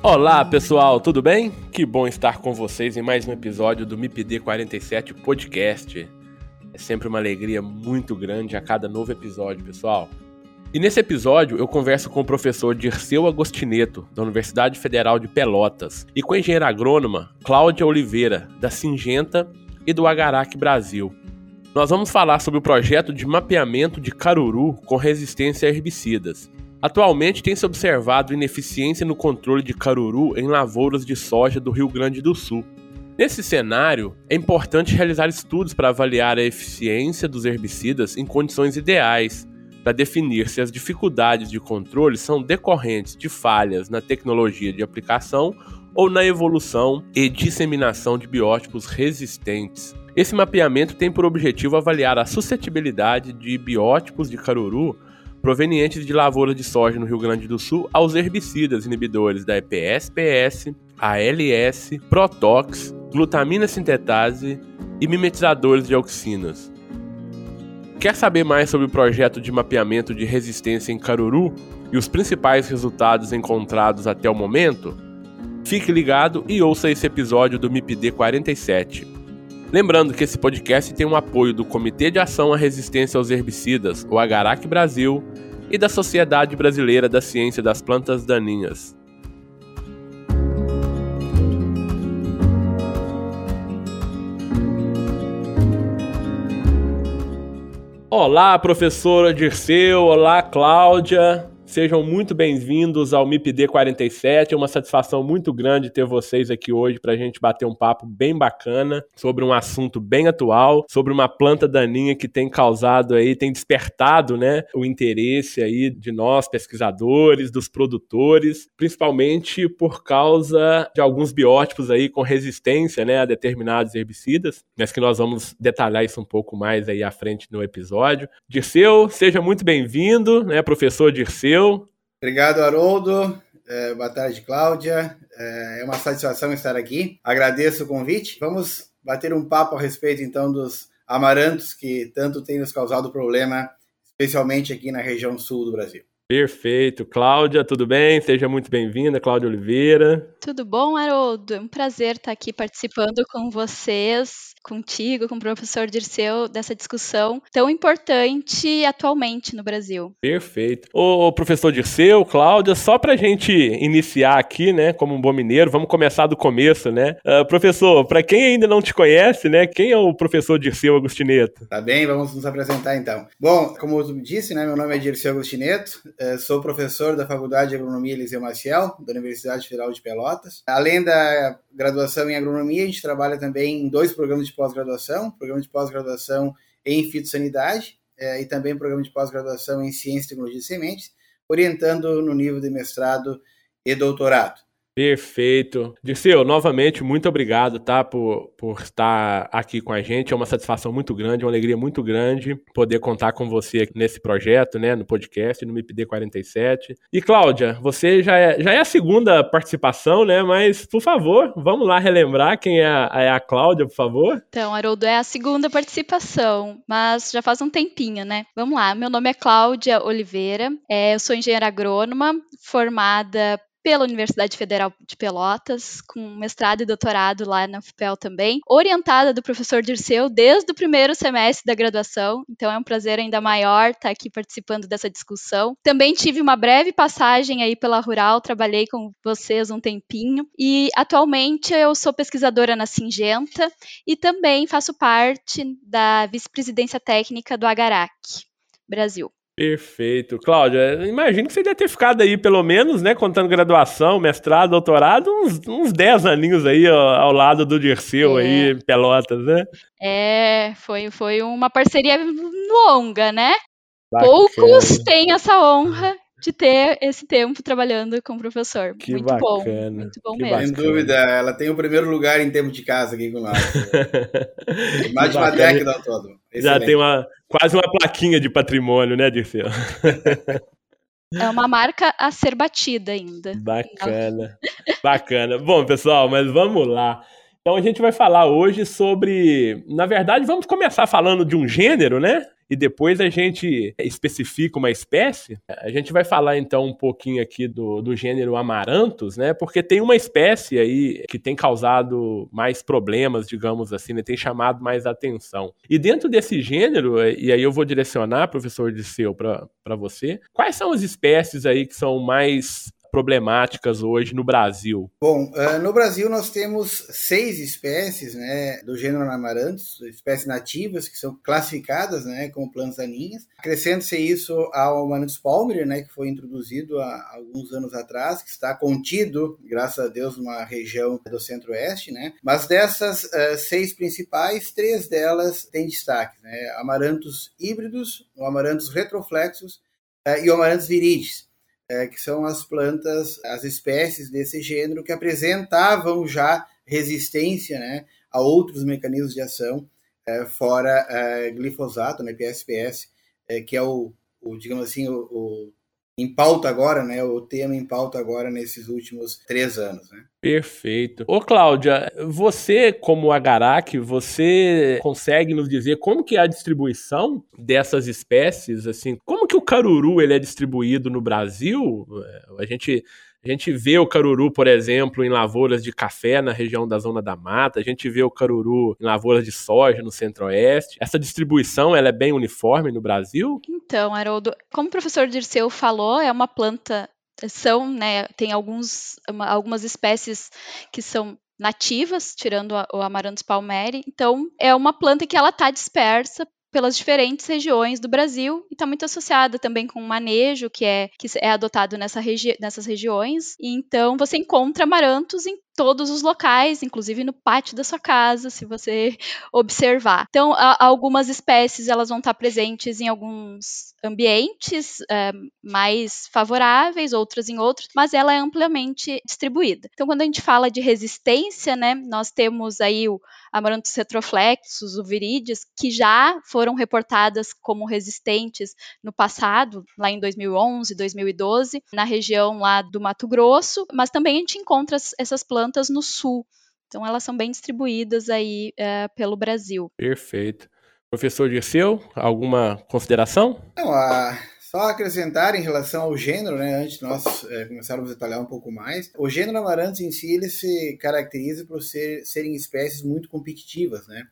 Olá pessoal, tudo bem? Que bom estar com vocês em mais um episódio do MIPD 47 Podcast. É sempre uma alegria muito grande a cada novo episódio, pessoal. E nesse episódio eu converso com o professor Dirceu Agostineto, da Universidade Federal de Pelotas, e com a engenheira agrônoma Cláudia Oliveira, da Singenta e do Agarac Brasil. Nós vamos falar sobre o projeto de mapeamento de caruru com resistência a herbicidas Atualmente tem-se observado ineficiência no controle de caruru em lavouras de soja do Rio Grande do Sul. Nesse cenário, é importante realizar estudos para avaliar a eficiência dos herbicidas em condições ideais, para definir se as dificuldades de controle são decorrentes de falhas na tecnologia de aplicação ou na evolução e disseminação de biótipos resistentes. Esse mapeamento tem por objetivo avaliar a suscetibilidade de biótipos de caruru provenientes de lavouras de soja no Rio Grande do Sul aos herbicidas inibidores da EPS-PS, ALS, Protox, glutamina sintetase e mimetizadores de auxinas. Quer saber mais sobre o projeto de mapeamento de resistência em caruru e os principais resultados encontrados até o momento? Fique ligado e ouça esse episódio do MIPD 47. Lembrando que esse podcast tem o um apoio do Comitê de Ação à Resistência aos Herbicidas, o Agarac Brasil, e da Sociedade Brasileira da Ciência das Plantas Daninhas. Olá, professora Dirceu, olá, Cláudia. Sejam muito bem-vindos ao MIPD 47. É uma satisfação muito grande ter vocês aqui hoje para a gente bater um papo bem bacana sobre um assunto bem atual, sobre uma planta daninha que tem causado aí, tem despertado, né, o interesse aí de nós pesquisadores, dos produtores, principalmente por causa de alguns biótipos aí com resistência, né, a determinados herbicidas, mas que nós vamos detalhar isso um pouco mais aí à frente no episódio. Dirceu, seja muito bem-vindo, né, professor Dirceu Obrigado, Haroldo. É, boa tarde, Cláudia. É, é uma satisfação estar aqui. Agradeço o convite. Vamos bater um papo a respeito, então, dos amarantos que tanto têm nos causado problema, especialmente aqui na região sul do Brasil. Perfeito. Cláudia, tudo bem? Seja muito bem-vinda, Cláudia Oliveira. Tudo bom, Haroldo? É um prazer estar aqui participando com vocês contigo, com o professor Dirceu, dessa discussão tão importante atualmente no Brasil. Perfeito. Ô, professor Dirceu, Cláudia, só para a gente iniciar aqui, né, como um bom mineiro, vamos começar do começo, né? Uh, professor, para quem ainda não te conhece, né, quem é o professor Dirceu Agostineto? Tá bem, vamos nos apresentar então. Bom, como eu disse, né, meu nome é Dirceu Agostineto, sou professor da Faculdade de Agronomia Eliseu Maciel, da Universidade Federal de Pelotas. Além da graduação em agronomia, a gente trabalha também em dois programas de pós-graduação, programa de pós-graduação em fitossanidade é, e também programa de pós-graduação em ciência e tecnologia de sementes, orientando no nível de mestrado e doutorado. Perfeito. Dirceu, novamente, muito obrigado, tá, por, por estar aqui com a gente. É uma satisfação muito grande, uma alegria muito grande poder contar com você nesse projeto, né, no podcast, no MIPD 47. E, Cláudia, você já é, já é a segunda participação, né, mas, por favor, vamos lá relembrar quem é a, é a Cláudia, por favor. Então, Haroldo, é a segunda participação, mas já faz um tempinho, né? Vamos lá, meu nome é Cláudia Oliveira, é, eu sou engenheira agrônoma, formada pela Universidade Federal de Pelotas, com mestrado e doutorado lá na UFPEL também, orientada do professor Dirceu desde o primeiro semestre da graduação, então é um prazer ainda maior estar aqui participando dessa discussão. Também tive uma breve passagem aí pela Rural, trabalhei com vocês um tempinho e atualmente eu sou pesquisadora na Singenta e também faço parte da vice-presidência técnica do Agarac Brasil. Perfeito. Cláudia, imagino que você deve ter ficado aí, pelo menos, né, contando graduação, mestrado, doutorado, uns, uns 10 aninhos aí ó, ao lado do Dirceu é. aí, em Pelotas, né? É, foi, foi uma parceria longa, né? Poucos têm essa honra de ter esse tempo trabalhando com o professor. Que muito bacana. bom. Muito bom que mesmo. Sem dúvida, ela tem o primeiro lugar em tempo de casa aqui com nós. Mais de uma década ao todo. Já tem uma, quase uma plaquinha de patrimônio, né, Dirceu? É uma marca a ser batida ainda. Bacana. Bacana. Bom, pessoal, mas vamos lá. Então a gente vai falar hoje sobre. Na verdade, vamos começar falando de um gênero, né? e depois a gente especifica uma espécie. A gente vai falar então um pouquinho aqui do, do gênero Amaranthus, né? Porque tem uma espécie aí que tem causado mais problemas, digamos assim, né? tem chamado mais atenção. E dentro desse gênero, e aí eu vou direcionar, professor Disseu, para você, quais são as espécies aí que são mais problemáticas hoje no Brasil? Bom, uh, no Brasil nós temos seis espécies né, do gênero Amaranthus, espécies nativas que são classificadas né, como plantas daninhas. Acrescenta-se isso ao Amaranthus palmer, né, que foi introduzido há alguns anos atrás, que está contido, graças a Deus, numa região do centro-oeste. Né? Mas dessas uh, seis principais, três delas têm destaque. Né? Amaranthus híbridos, o Amaranthus retroflexus uh, e o Amaranthus viridis é, que são as plantas, as espécies desse gênero que apresentavam já resistência né, a outros mecanismos de ação, é, fora é, glifosato, né, PSPS, é, que é o, o digamos assim, o, o, em pauta agora, né, o tema em pauta agora nesses últimos três anos. Né. Perfeito. Ô Cláudia, você como Agarac, você consegue nos dizer como que é a distribuição dessas espécies, assim, como que o caruru ele é distribuído no Brasil? A gente a gente vê o caruru, por exemplo, em lavouras de café na região da Zona da Mata, a gente vê o caruru em lavouras de soja no Centro-Oeste. Essa distribuição ela é bem uniforme no Brasil? Então, Haroldo, como o professor Dirceu falou, é uma planta são, né, tem alguns, uma, algumas espécies que são nativas, tirando o Amaranthus palmeri. Então, é uma planta que ela está dispersa pelas diferentes regiões do Brasil e está muito associada também com o manejo que é que é adotado nessa regi nessas regiões. E então você encontra amarantos em todos os locais, inclusive no pátio da sua casa, se você observar. Então, algumas espécies elas vão estar presentes em alguns ambientes é, mais favoráveis, outras em outros, mas ela é amplamente distribuída. Então, quando a gente fala de resistência, né, nós temos aí o Amaranthus retroflexus, o viridis, que já foram reportadas como resistentes no passado, lá em 2011, 2012, na região lá do Mato Grosso, mas também a gente encontra essas plantas plantas no sul. Então elas são bem distribuídas aí é, pelo Brasil. Perfeito. Professor Dirceu, alguma consideração? Não, a, só acrescentar em relação ao gênero, né, antes de nós é, começarmos a detalhar um pouco mais, o gênero Amaranthus em si ele se caracteriza por ser, serem espécies muito competitivas, né?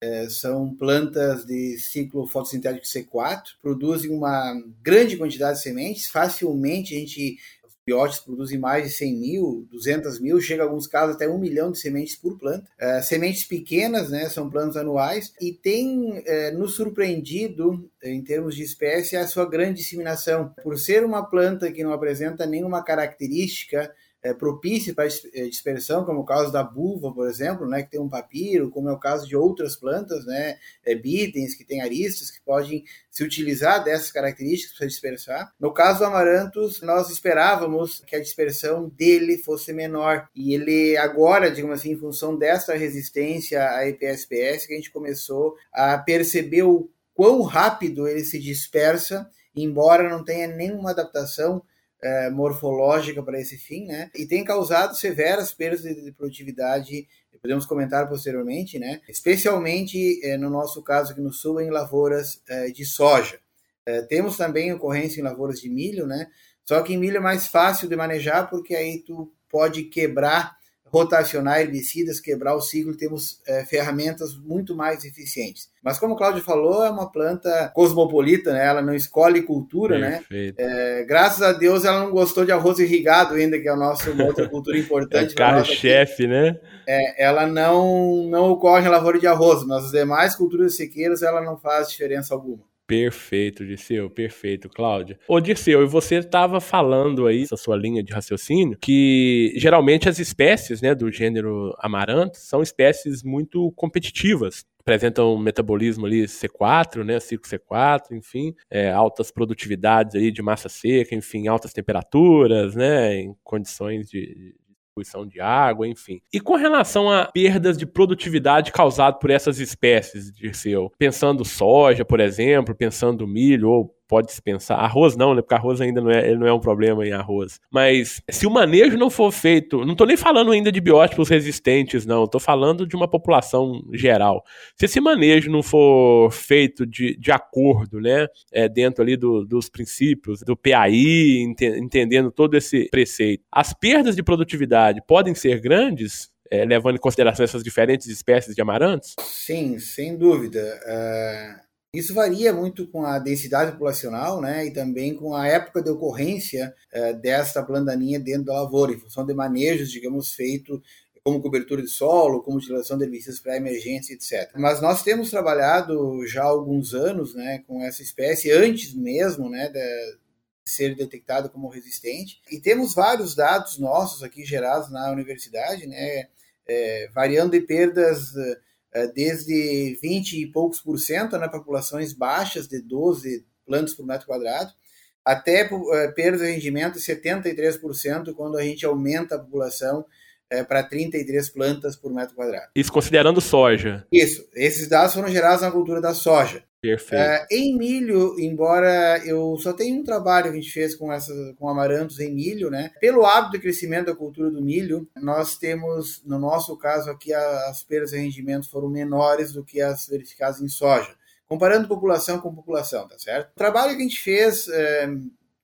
É, são plantas de ciclo fotossintético C4, produzem uma grande quantidade de sementes, facilmente a gente bióticos produzem mais de 100 mil, 200 mil, chega em alguns casos até um milhão de sementes por planta. É, sementes pequenas, né, são plantas anuais, e tem é, nos surpreendido, em termos de espécie, a sua grande disseminação. Por ser uma planta que não apresenta nenhuma característica é, propícia para é, dispersão, como o caso da buva, por exemplo, né, que tem um papiro, como é o caso de outras plantas, né, é, bidens, que tem aristas, que podem se utilizar dessas características para dispersar. No caso do amaranthus, nós esperávamos que a dispersão dele fosse menor, e ele agora, digamos assim, em função dessa resistência à EPSPS, que a gente começou a perceber o quão rápido ele se dispersa, embora não tenha nenhuma adaptação é, morfológica para esse fim, né? E tem causado severas perdas de, produtividade, podemos comentar posteriormente, né? Especialmente é, no nosso caso aqui no sul, em lavouras é, de soja. É, temos também ocorrência em lavouras de milho, né? Só que em milho é mais fácil de manejar porque aí tu pode quebrar rotacionar herbicidas, quebrar o ciclo, temos é, ferramentas muito mais eficientes. Mas como o Cláudio falou, é uma planta cosmopolita, né? ela não escolhe cultura, né? Perfeito. né? É, graças a Deus ela não gostou de arroz irrigado ainda, que é a nossa uma outra cultura importante. é carro-chefe, né? É, ela não, não ocorre em lavoura de arroz, mas as demais culturas sequeiras ela não faz diferença alguma. Perfeito, Dirceu, perfeito, Cláudia. Ô, Dirceu, e você estava falando aí, essa sua linha de raciocínio, que geralmente as espécies né, do gênero amaranto são espécies muito competitivas apresentam um metabolismo ali C4, né, ciclo C4, enfim, é, altas produtividades aí de massa seca, enfim, altas temperaturas, né, em condições de, distribuição de água, enfim. E com relação a perdas de produtividade causadas por essas espécies, Dirceu, pensando soja, por exemplo, pensando milho ou pode-se pensar. Arroz não, né? Porque arroz ainda não é, ele não é um problema em arroz. Mas se o manejo não for feito, não estou nem falando ainda de biótipos resistentes, não. Estou falando de uma população geral. Se esse manejo não for feito de, de acordo, né? É, dentro ali do, dos princípios do PAI, ente, entendendo todo esse preceito, as perdas de produtividade podem ser grandes é, levando em consideração essas diferentes espécies de amarantos? Sim, sem dúvida. Uh, isso varia muito com a densidade populacional né, e também com a época de ocorrência eh, desta plantaninha dentro da lavoura, em função de manejos, digamos, feito como cobertura de solo, como utilização de herbicidas para emergência, etc. Mas nós temos trabalhado já há alguns anos né, com essa espécie, antes mesmo né, de ser detectado como resistente, e temos vários dados nossos aqui gerados na universidade, né, é, variando de perdas é, desde 20 e poucos por cento na né, populações baixas de 12 plantas por metro quadrado, até é, perda de rendimento de 73% quando a gente aumenta a população é, para 33 plantas por metro quadrado. Isso considerando soja. Isso. Esses dados foram gerados na cultura da soja. Perfeito. Uh, em milho, embora eu só tenha um trabalho que a gente fez com, essa, com amarantos em milho, né? Pelo hábito de crescimento da cultura do milho, nós temos, no nosso caso aqui, as perdas de rendimento foram menores do que as verificadas em soja. Comparando população com população, tá certo? O trabalho que a gente fez eh,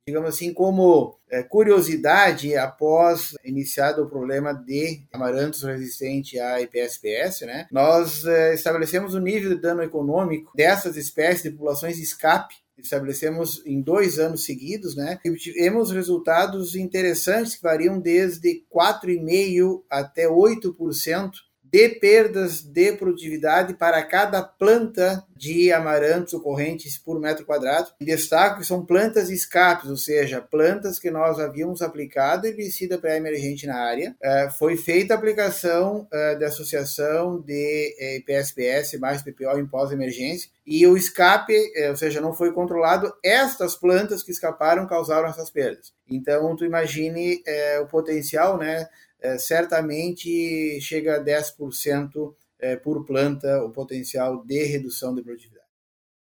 digamos assim, como é, curiosidade, após iniciado o problema de amarantos resistente à IPSPS, né, nós é, estabelecemos o nível de dano econômico dessas espécies de populações escape estabelecemos em dois anos seguidos, né? E tivemos resultados interessantes que variam desde 4,5% até 8% de perdas de produtividade para cada planta de amarantos ocorrentes por metro quadrado. Destaco que são plantas escapes, ou seja, plantas que nós havíamos aplicado herbicida pré-emergente na área. Uh, foi feita a aplicação uh, da associação de eh, PSPS mais PPO em pós-emergência e o escape, ou seja, não foi controlado. Estas plantas que escaparam causaram essas perdas. Então, tu imagine o potencial, né? É, certamente chega a 10% é, por planta o potencial de redução de produtividade.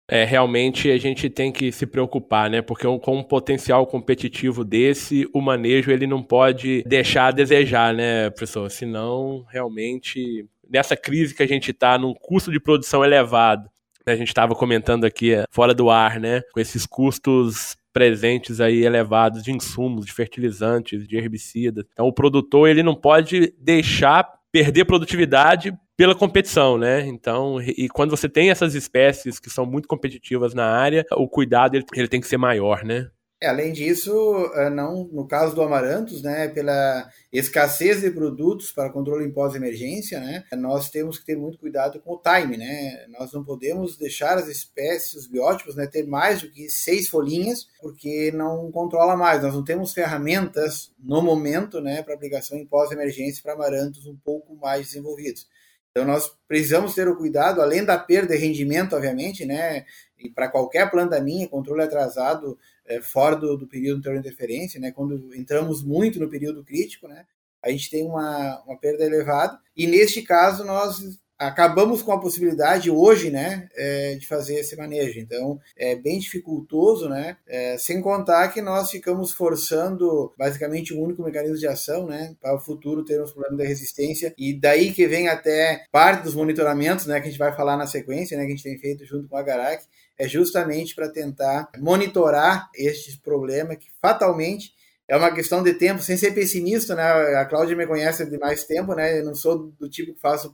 É, realmente a gente tem que se preocupar, né? Porque com um potencial competitivo desse, o manejo ele não pode deixar a desejar, né, professor? Senão, realmente, nessa crise que a gente está, num custo de produção elevado, né? a gente estava comentando aqui é, fora do ar, né? Com esses custos presentes aí elevados de insumos, de fertilizantes, de herbicidas. Então o produtor ele não pode deixar perder produtividade pela competição, né? Então, e quando você tem essas espécies que são muito competitivas na área, o cuidado ele, ele tem que ser maior, né? É, além disso, eh, não, no caso do Amarantos, né, pela escassez de produtos para controle em pós-emergência, né, nós temos que ter muito cuidado com o time, né, nós não podemos deixar as espécies, os biótipos, né, ter mais do que seis folhinhas, porque não controla mais, nós não temos ferramentas no momento, né, para aplicação em pós-emergência para amarantos um pouco mais desenvolvidos. Então nós precisamos ter o cuidado, além da perda de rendimento, obviamente, né, e para qualquer planta minha, controle atrasado é, fora do, do período de interferência, né, quando entramos muito no período crítico, né, a gente tem uma, uma perda elevada. E neste caso, nós acabamos com a possibilidade hoje, né, é, de fazer esse manejo. Então, é bem dificultoso, né, é, sem contar que nós ficamos forçando basicamente o um único mecanismo de ação, né, para o futuro termos problema de resistência. E daí que vem até parte dos monitoramentos, né, que a gente vai falar na sequência, né, que a gente tem feito junto com a Garak, é justamente para tentar monitorar este problema que fatalmente é uma questão de tempo, sem ser pessimista, né? A Cláudia me conhece de mais tempo, né? Eu não sou do tipo que faço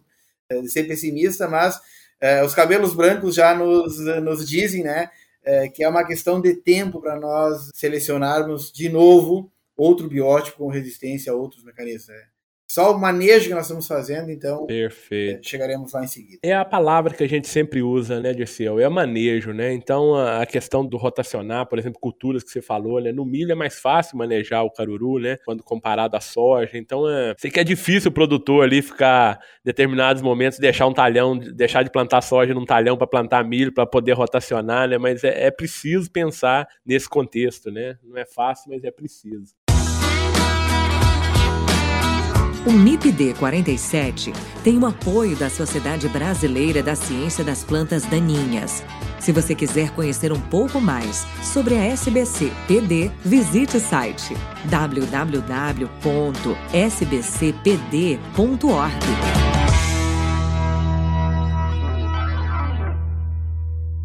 eh, de ser pessimista, mas é, os cabelos brancos já nos, nos dizem, né? É, que é uma questão de tempo para nós selecionarmos de novo outro biótipo com resistência a outros mecanismos. Né? Só o manejo que nós estamos fazendo, então Perfeito. chegaremos lá em seguida. É a palavra que a gente sempre usa, né, Dirceu? É manejo, né? Então, a questão do rotacionar, por exemplo, culturas que você falou, né? No milho é mais fácil manejar o caruru, né? Quando comparado à soja. Então, é... sei que é difícil o produtor ali ficar, em determinados momentos, deixar um talhão, deixar de plantar soja num talhão para plantar milho, para poder rotacionar, né? Mas é, é preciso pensar nesse contexto, né? Não é fácil, mas é preciso. O MIPD 47 tem o apoio da Sociedade Brasileira da Ciência das Plantas Daninhas. Se você quiser conhecer um pouco mais sobre a SBC PD, visite o site www.sbcpd.org.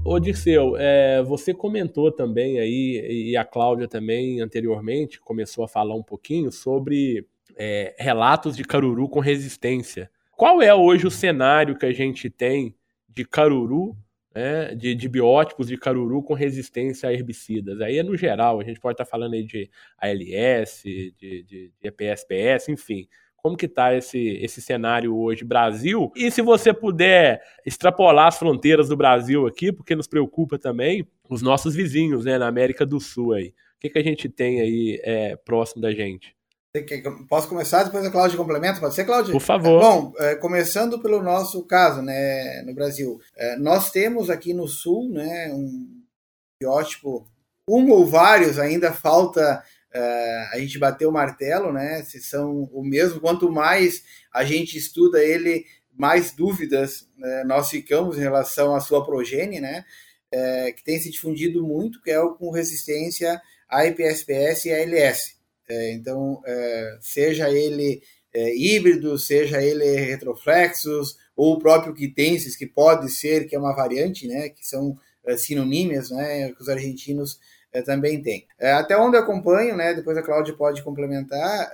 Ô Dirceu, é, você comentou também aí, e a Cláudia também anteriormente começou a falar um pouquinho sobre é, relatos de caruru com resistência. Qual é hoje o cenário que a gente tem de caruru, né, de, de biótipos de caruru com resistência a herbicidas? Aí é no geral, a gente pode estar falando aí de ALS, de, de, de EPSPS, enfim. Como que está esse, esse cenário hoje, Brasil? E se você puder extrapolar as fronteiras do Brasil aqui, porque nos preocupa também os nossos vizinhos, né, na América do Sul aí. O que, que a gente tem aí é, próximo da gente? Posso começar, depois a Cláudia complementa? Pode ser, Cláudia? Por favor. Bom, é, começando pelo nosso caso, né, no Brasil. É, nós temos aqui no Sul, né, um biótipo, um ou vários, ainda falta é, a gente bater o martelo, né, se são o mesmo. Quanto mais a gente estuda ele, mais dúvidas né, nós ficamos em relação à sua progênie, né, que tem se difundido muito, que é o com resistência a IPSPS e ALS. É, então, é, seja ele é, híbrido, seja ele retroflexos, ou o próprio quitensis, que pode ser, que é uma variante, né, que são é, sinonímias, né, que os argentinos é, também têm. É, até onde eu acompanho, né, depois a Cláudia pode complementar,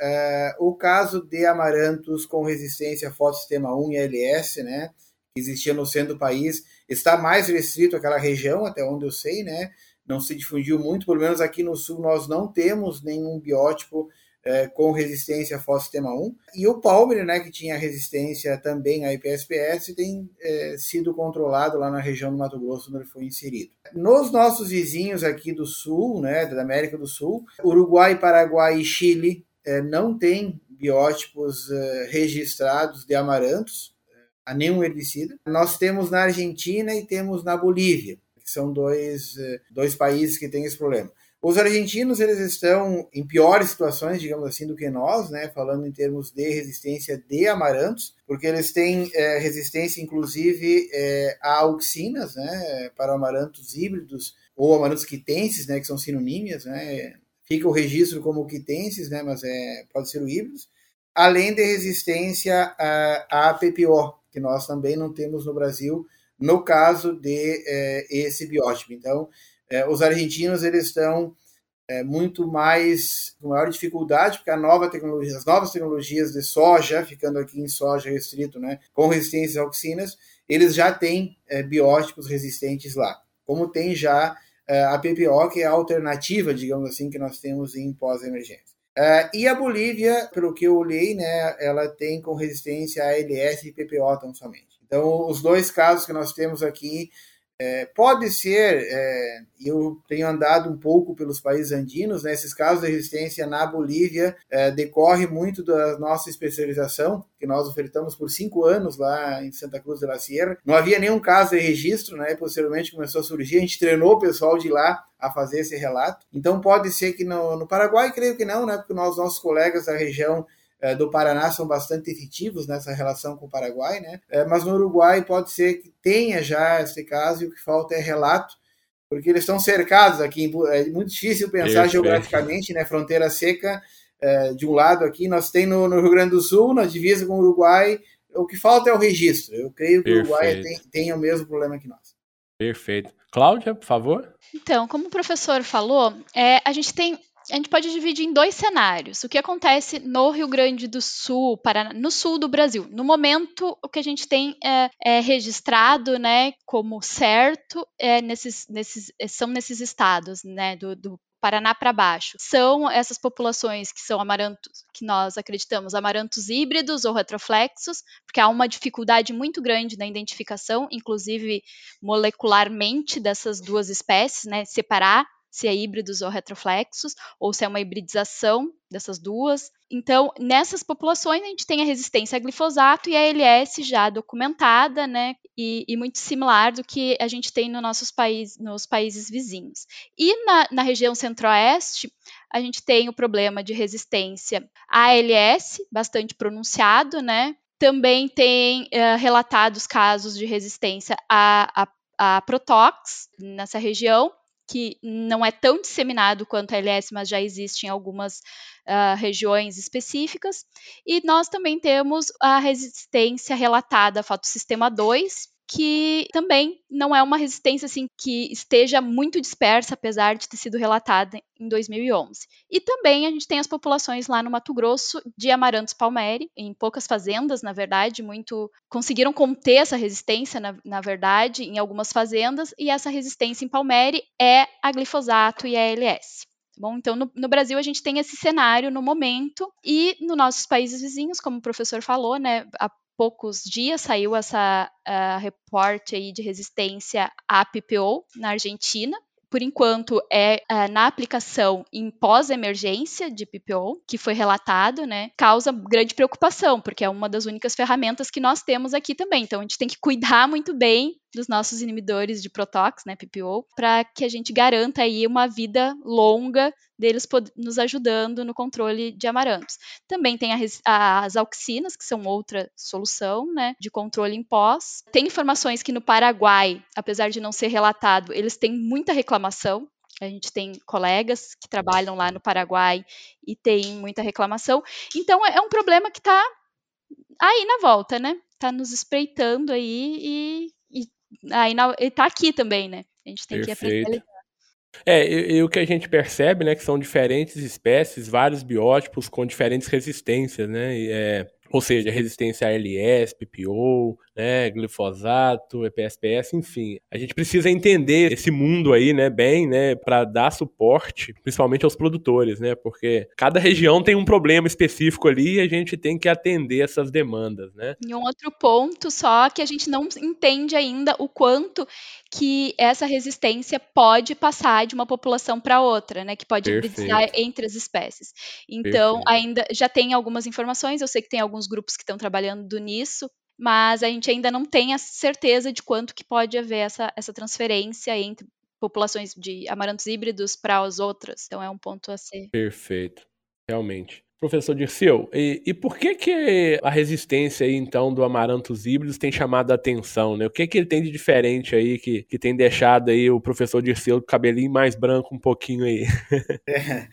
o caso de amarantos com resistência a fotossistema 1 e ALS, né, que existia no centro do país, está mais restrito àquela região, até onde eu sei, né, não se difundiu muito, pelo menos aqui no sul nós não temos nenhum biótipo é, com resistência a fósforo 1. E o Palmer, né, que tinha resistência também a IPSPS, tem é, sido controlado lá na região do Mato Grosso, onde ele foi inserido. Nos nossos vizinhos aqui do sul, né, da América do Sul, Uruguai, Paraguai e Chile é, não têm biótipos é, registrados de amarantos, é, a nenhum herbicida. Nós temos na Argentina e temos na Bolívia que são dois, eh, dois países que têm esse problema. Os argentinos eles estão em piores situações, digamos assim, do que nós, né? Falando em termos de resistência de amarantos, porque eles têm é, resistência, inclusive, é, a auxinas, né? Para amarantos híbridos ou amarantos quitenses, né? Que são sinonímias, né? Fica o registro como quitenses, né? Mas é, pode ser o híbridos. Além de resistência a, a PPO, que nós também não temos no Brasil, no caso de é, esse biótipo. Então, é, os argentinos eles estão é, muito mais com maior dificuldade, porque a nova tecnologia, as novas tecnologias de soja, ficando aqui em soja restrito, né, com resistência a auxinas, eles já têm é, biótipos resistentes lá, como tem já a PPO, que é a alternativa, digamos assim, que nós temos em pós-emergência. Uh, e a Bolívia, pelo que eu olhei, né, ela tem com resistência a ALS e PPO tão somente. Então, os dois casos que nós temos aqui é, pode ser, é, eu tenho andado um pouco pelos países andinos, né, esses casos de resistência na Bolívia é, decorre muito da nossa especialização, que nós ofertamos por cinco anos lá em Santa Cruz de la Sierra. Não havia nenhum caso de registro, né, posteriormente começou a surgir, a gente treinou o pessoal de lá a fazer esse relato. Então pode ser que no, no Paraguai, creio que não, né, porque nós, nossos colegas da região é, do Paraná são bastante efetivos nessa relação com o Paraguai, né? É, mas no Uruguai pode ser que tenha já esse caso e o que falta é relato, porque eles estão cercados aqui. É muito difícil pensar geograficamente, né? Fronteira seca é, de um lado aqui, nós tem no, no, Rio Grande do Sul, na divisa com o Uruguai, o que falta é o registro. Eu creio que Perfeito. o Uruguai tem, tem o mesmo problema que nós. Perfeito. Cláudia, por favor. Então, como o professor falou, é, a gente tem a gente pode dividir em dois cenários. O que acontece no Rio Grande do Sul, Paraná, no sul do Brasil. No momento, o que a gente tem é, é registrado né, como certo é nesses, nesses, são nesses estados né, do, do Paraná para baixo. São essas populações que são amarantos, que nós acreditamos amarantos híbridos ou retroflexos, porque há uma dificuldade muito grande na identificação, inclusive molecularmente, dessas duas espécies, né? Separar se é híbridos ou retroflexos, ou se é uma hibridização dessas duas. Então, nessas populações, a gente tem a resistência a glifosato e a ALS já documentada, né, e, e muito similar do que a gente tem no nossos país, nos países vizinhos. E na, na região centro-oeste, a gente tem o problema de resistência à ALS, bastante pronunciado, né, também tem uh, relatados casos de resistência a, a, a Protox nessa região, que não é tão disseminado quanto a LS, mas já existe em algumas uh, regiões específicas. E nós também temos a resistência relatada a fotossistema 2, que também não é uma resistência assim que esteja muito dispersa, apesar de ter sido relatada em 2011. E também a gente tem as populações lá no Mato Grosso de amarantos palmeri, em poucas fazendas, na verdade, muito conseguiram conter essa resistência, na, na verdade, em algumas fazendas, e essa resistência em palmeri é a glifosato e a ALS. Tá bom, então, no, no, Brasil, a gente tem esse cenário no momento, e nos nossos países vizinhos, como o professor falou, né, a poucos dias saiu essa uh, reporte aí de resistência à PPO na Argentina. Por enquanto, é uh, na aplicação em pós-emergência de PPO, que foi relatado, né? Causa grande preocupação, porque é uma das únicas ferramentas que nós temos aqui também. Então, a gente tem que cuidar muito bem dos nossos inibidores de Protox, né, PPO, para que a gente garanta aí uma vida longa deles nos ajudando no controle de amarantos. Também tem as auxinas, que são outra solução, né, de controle em pós. Tem informações que no Paraguai, apesar de não ser relatado, eles têm muita reclamação a gente tem colegas que trabalham lá no Paraguai e tem muita reclamação. Então é um problema que está aí na volta, né? Está nos espreitando aí e aí na, ele tá aqui também, né? A gente tem Perfeito. que aprender é, e, e, o que a gente percebe, né, que são diferentes espécies, vários biótipos com diferentes resistências, né, e, é, ou seja, resistência a LS, PPO, né, glifosato, EPSPS, enfim. A gente precisa entender esse mundo aí, né, bem, né, para dar suporte, principalmente aos produtores, né, porque cada região tem um problema específico ali e a gente tem que atender essas demandas, né. E um outro ponto só que a gente não entende ainda o quanto que essa resistência pode passar de uma população para outra, né, que pode hibridizar entre as espécies. Então, Perfeito. ainda já tem algumas informações, eu sei que tem alguns alguns grupos que estão trabalhando nisso, mas a gente ainda não tem a certeza de quanto que pode haver essa, essa transferência entre populações de amarantos híbridos para as outras. Então é um ponto a ser. Perfeito, realmente. Professor Dirceu, e, e, por que que a resistência aí, então, do amarantos híbridos tem chamado a atenção, né? O que que ele tem de diferente aí que, que tem deixado aí o professor Dirceu com o cabelinho mais branco um pouquinho aí? É,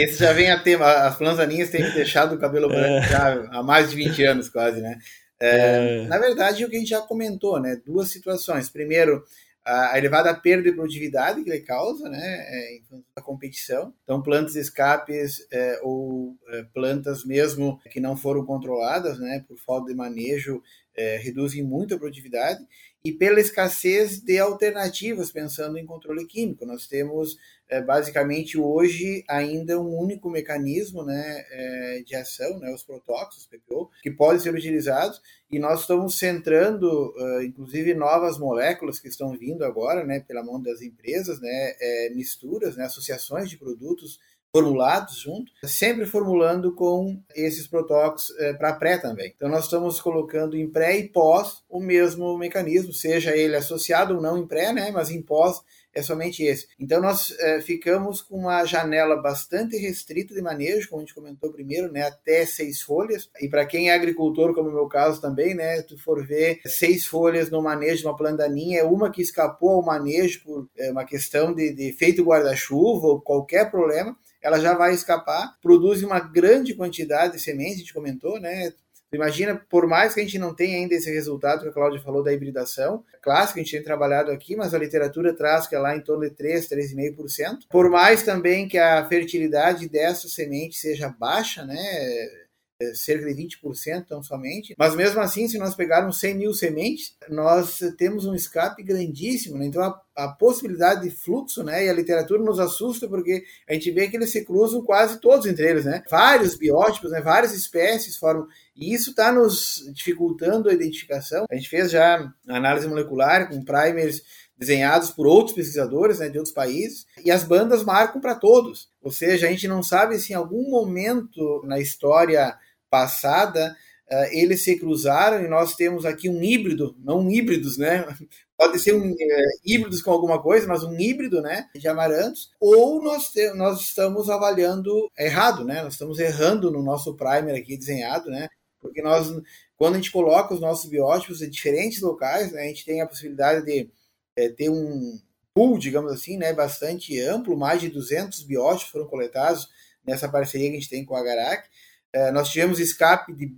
esse já vem a tema, as planzaninhas têm deixado o cabelo branco é. já há mais de 20 anos quase, né? É, é. Na verdade, o que a gente já comentou, né? Duas situações. Primeiro, a elevada perda de produtividade que ele causa, né, é, em da competição. Então, plantas escapes é, ou é, plantas mesmo que não foram controladas, né, por falta de manejo, é, reduzem muito a produtividade, e pela escassez de alternativas, pensando em controle químico. Nós temos, é, basicamente, hoje ainda um único mecanismo né, é, de ação, né, os protóxicos, PPO, que podem ser utilizados, e nós estamos centrando, uh, inclusive, novas moléculas que estão vindo agora, né, pela mão das empresas, né, é, misturas, né, associações de produtos formulados junto, sempre formulando com esses protótipos é, para pré também. Então nós estamos colocando em pré e pós o mesmo mecanismo, seja ele associado ou não em pré, né, mas em pós é somente esse. Então nós é, ficamos com uma janela bastante restrita de manejo, como a gente comentou primeiro, né, até seis folhas. E para quem é agricultor, como o meu caso também, né, tu for ver seis folhas no manejo de uma planta é uma que escapou ao manejo por é, uma questão de, de efeito guarda-chuva ou qualquer problema ela já vai escapar, produz uma grande quantidade de sementes, a gente comentou, né? Imagina, por mais que a gente não tenha ainda esse resultado que a Cláudia falou da hibridação, clássico, a gente tem trabalhado aqui, mas a literatura traz que é lá em torno de 3, 3,5%. Por mais também que a fertilidade dessa semente seja baixa, né? É, cerca de 20% tão somente, mas mesmo assim, se nós pegarmos 100 mil sementes, nós temos um escape grandíssimo, né? então a, a, possibilidade de fluxo, né, e a literatura nos assusta porque a gente vê que eles se cruzam quase todos entre eles, né, vários biótipos, né, várias espécies formam, e isso está nos dificultando a identificação, a gente fez já análise molecular com primers desenhados por outros pesquisadores né, de outros países, e as bandas marcam para todos. Ou seja, a gente não sabe se em algum momento na história passada uh, eles se cruzaram e nós temos aqui um híbrido, não híbridos, né? Pode ser um uh, híbridos com alguma coisa, mas um híbrido, né, de amarantos, ou nós, te, nós estamos avaliando errado, né? Nós estamos errando no nosso primer aqui desenhado, né? Porque nós, quando a gente coloca os nossos biótipos em diferentes locais, né, a gente tem a possibilidade de é, ter um pool, digamos assim, né, bastante amplo, mais de 200 biótipos foram coletados nessa parceria que a gente tem com a Garac. É, nós tivemos escape de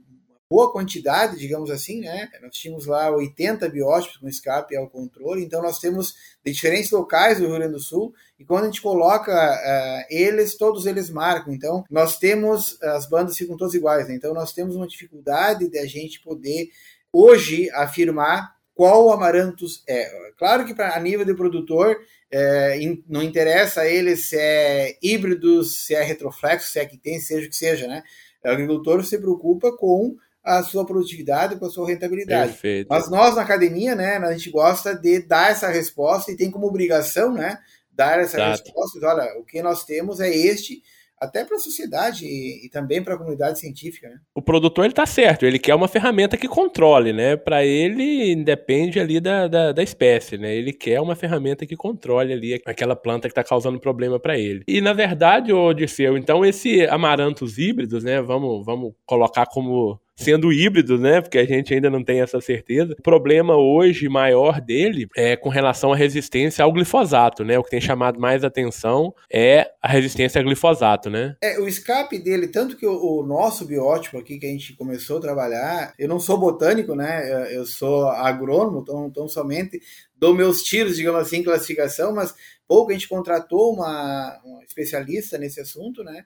boa quantidade, digamos assim, né? Nós tínhamos lá 80 biótipos com escape ao controle, então nós temos de diferentes locais do Rio Grande do Sul, e quando a gente coloca uh, eles, todos eles marcam. Então, nós temos, as bandas ficam todas iguais, né? Então, nós temos uma dificuldade de a gente poder, hoje, afirmar qual Amarantos é. Claro que pra, a nível de produtor, é, não interessa a ele se é híbrido, se é retroflexo, se é que tem, seja o que seja, né? O agricultor se preocupa com a sua produtividade, com a sua rentabilidade. Perfeito. Mas nós na academia, né, a gente gosta de dar essa resposta e tem como obrigação, né, dar essa Exato. resposta. Olha, o que nós temos é este até para a sociedade e, e também para a comunidade científica. Né? O produtor ele está certo, ele quer uma ferramenta que controle, né? Para ele depende ali da, da, da, espécie, né? Ele quer uma ferramenta que controle ali aquela planta que está causando problema para ele. E na verdade, Odisseu, então esse amarantos híbridos, né? Vamos, vamos colocar como sendo híbrido, né? Porque a gente ainda não tem essa certeza. O problema hoje maior dele é com relação à resistência ao glifosato, né? O que tem chamado mais atenção é a resistência ao glifosato, né? É, o escape dele, tanto que o, o nosso biótipo aqui que a gente começou a trabalhar, eu não sou botânico, né? Eu sou agrônomo, então, então somente dou meus tiros, digamos assim, em classificação, mas pouco a gente contratou uma, uma especialista nesse assunto, né?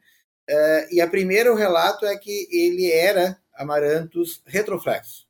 Uh, e a primeiro relato é que ele era amarantos retroflexos.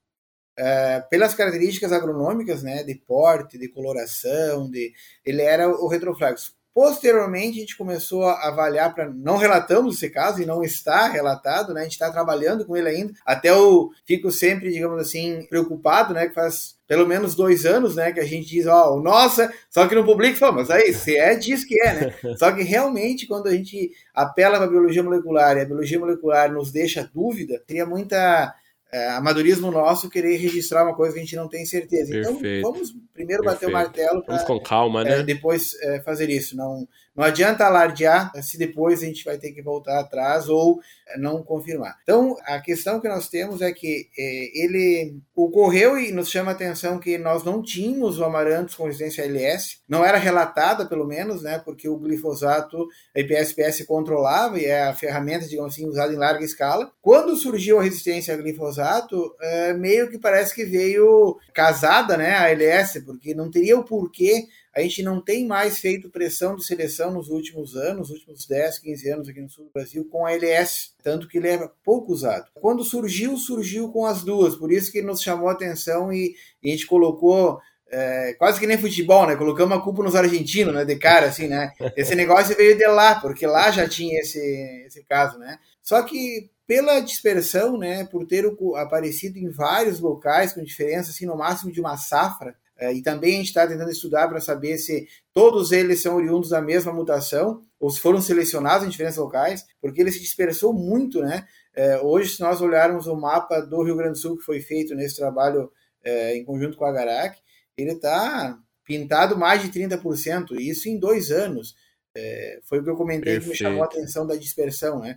Uh, pelas características agronômicas, né, de porte, de coloração, de, ele era o retroflexo. Posteriormente, a gente começou a avaliar para. Não relatamos esse caso e não está relatado, né? A gente está trabalhando com ele ainda. Até eu fico sempre, digamos assim, preocupado, né? Que faz pelo menos dois anos, né? Que a gente diz, ó, oh, nossa, só que no público fala, mas aí, se é, diz que é, né? Só que realmente, quando a gente apela para a biologia molecular e a biologia molecular nos deixa dúvida, teria muita é, amadorismo nosso querer registrar uma coisa que a gente não tem certeza. Então, Perfeito. Então, vamos primeiro Perfeito. bater o martelo para com calma, né? É, depois é, fazer isso. Não, não adianta alardear se depois a gente vai ter que voltar atrás ou é, não confirmar. Então, a questão que nós temos é que é, ele ocorreu e nos chama a atenção que nós não tínhamos o amarantos com resistência LS, não era relatada pelo menos, né, porque o glifosato, a IPSPS controlava e é a ferramenta, digamos assim, usada em larga escala. Quando surgiu a resistência a glifosato glifosato é, meio que parece que veio casada, né, a LS, porque não teria o porquê a gente não tem mais feito pressão de seleção nos últimos anos, nos últimos 10, 15 anos aqui no sul do Brasil, com a LS, tanto que ele é pouco usado. Quando surgiu, surgiu com as duas, por isso que nos chamou a atenção e, e a gente colocou é, quase que nem futebol, né? Colocamos a culpa nos argentinos, né? De cara, assim, né? Esse negócio veio de lá, porque lá já tinha esse, esse caso, né? Só que pela dispersão, né? Por ter aparecido em vários locais com diferença, assim, no máximo de uma safra, e também a gente está tentando estudar para saber se todos eles são oriundos da mesma mutação ou se foram selecionados em diferentes locais, porque ele se dispersou muito, né? É, hoje, se nós olharmos o mapa do Rio Grande do Sul que foi feito nesse trabalho é, em conjunto com a Garac, ele está pintado mais de 30%, e isso em dois anos. É, foi o que eu comentei Perfeito. que me chamou a atenção da dispersão, né?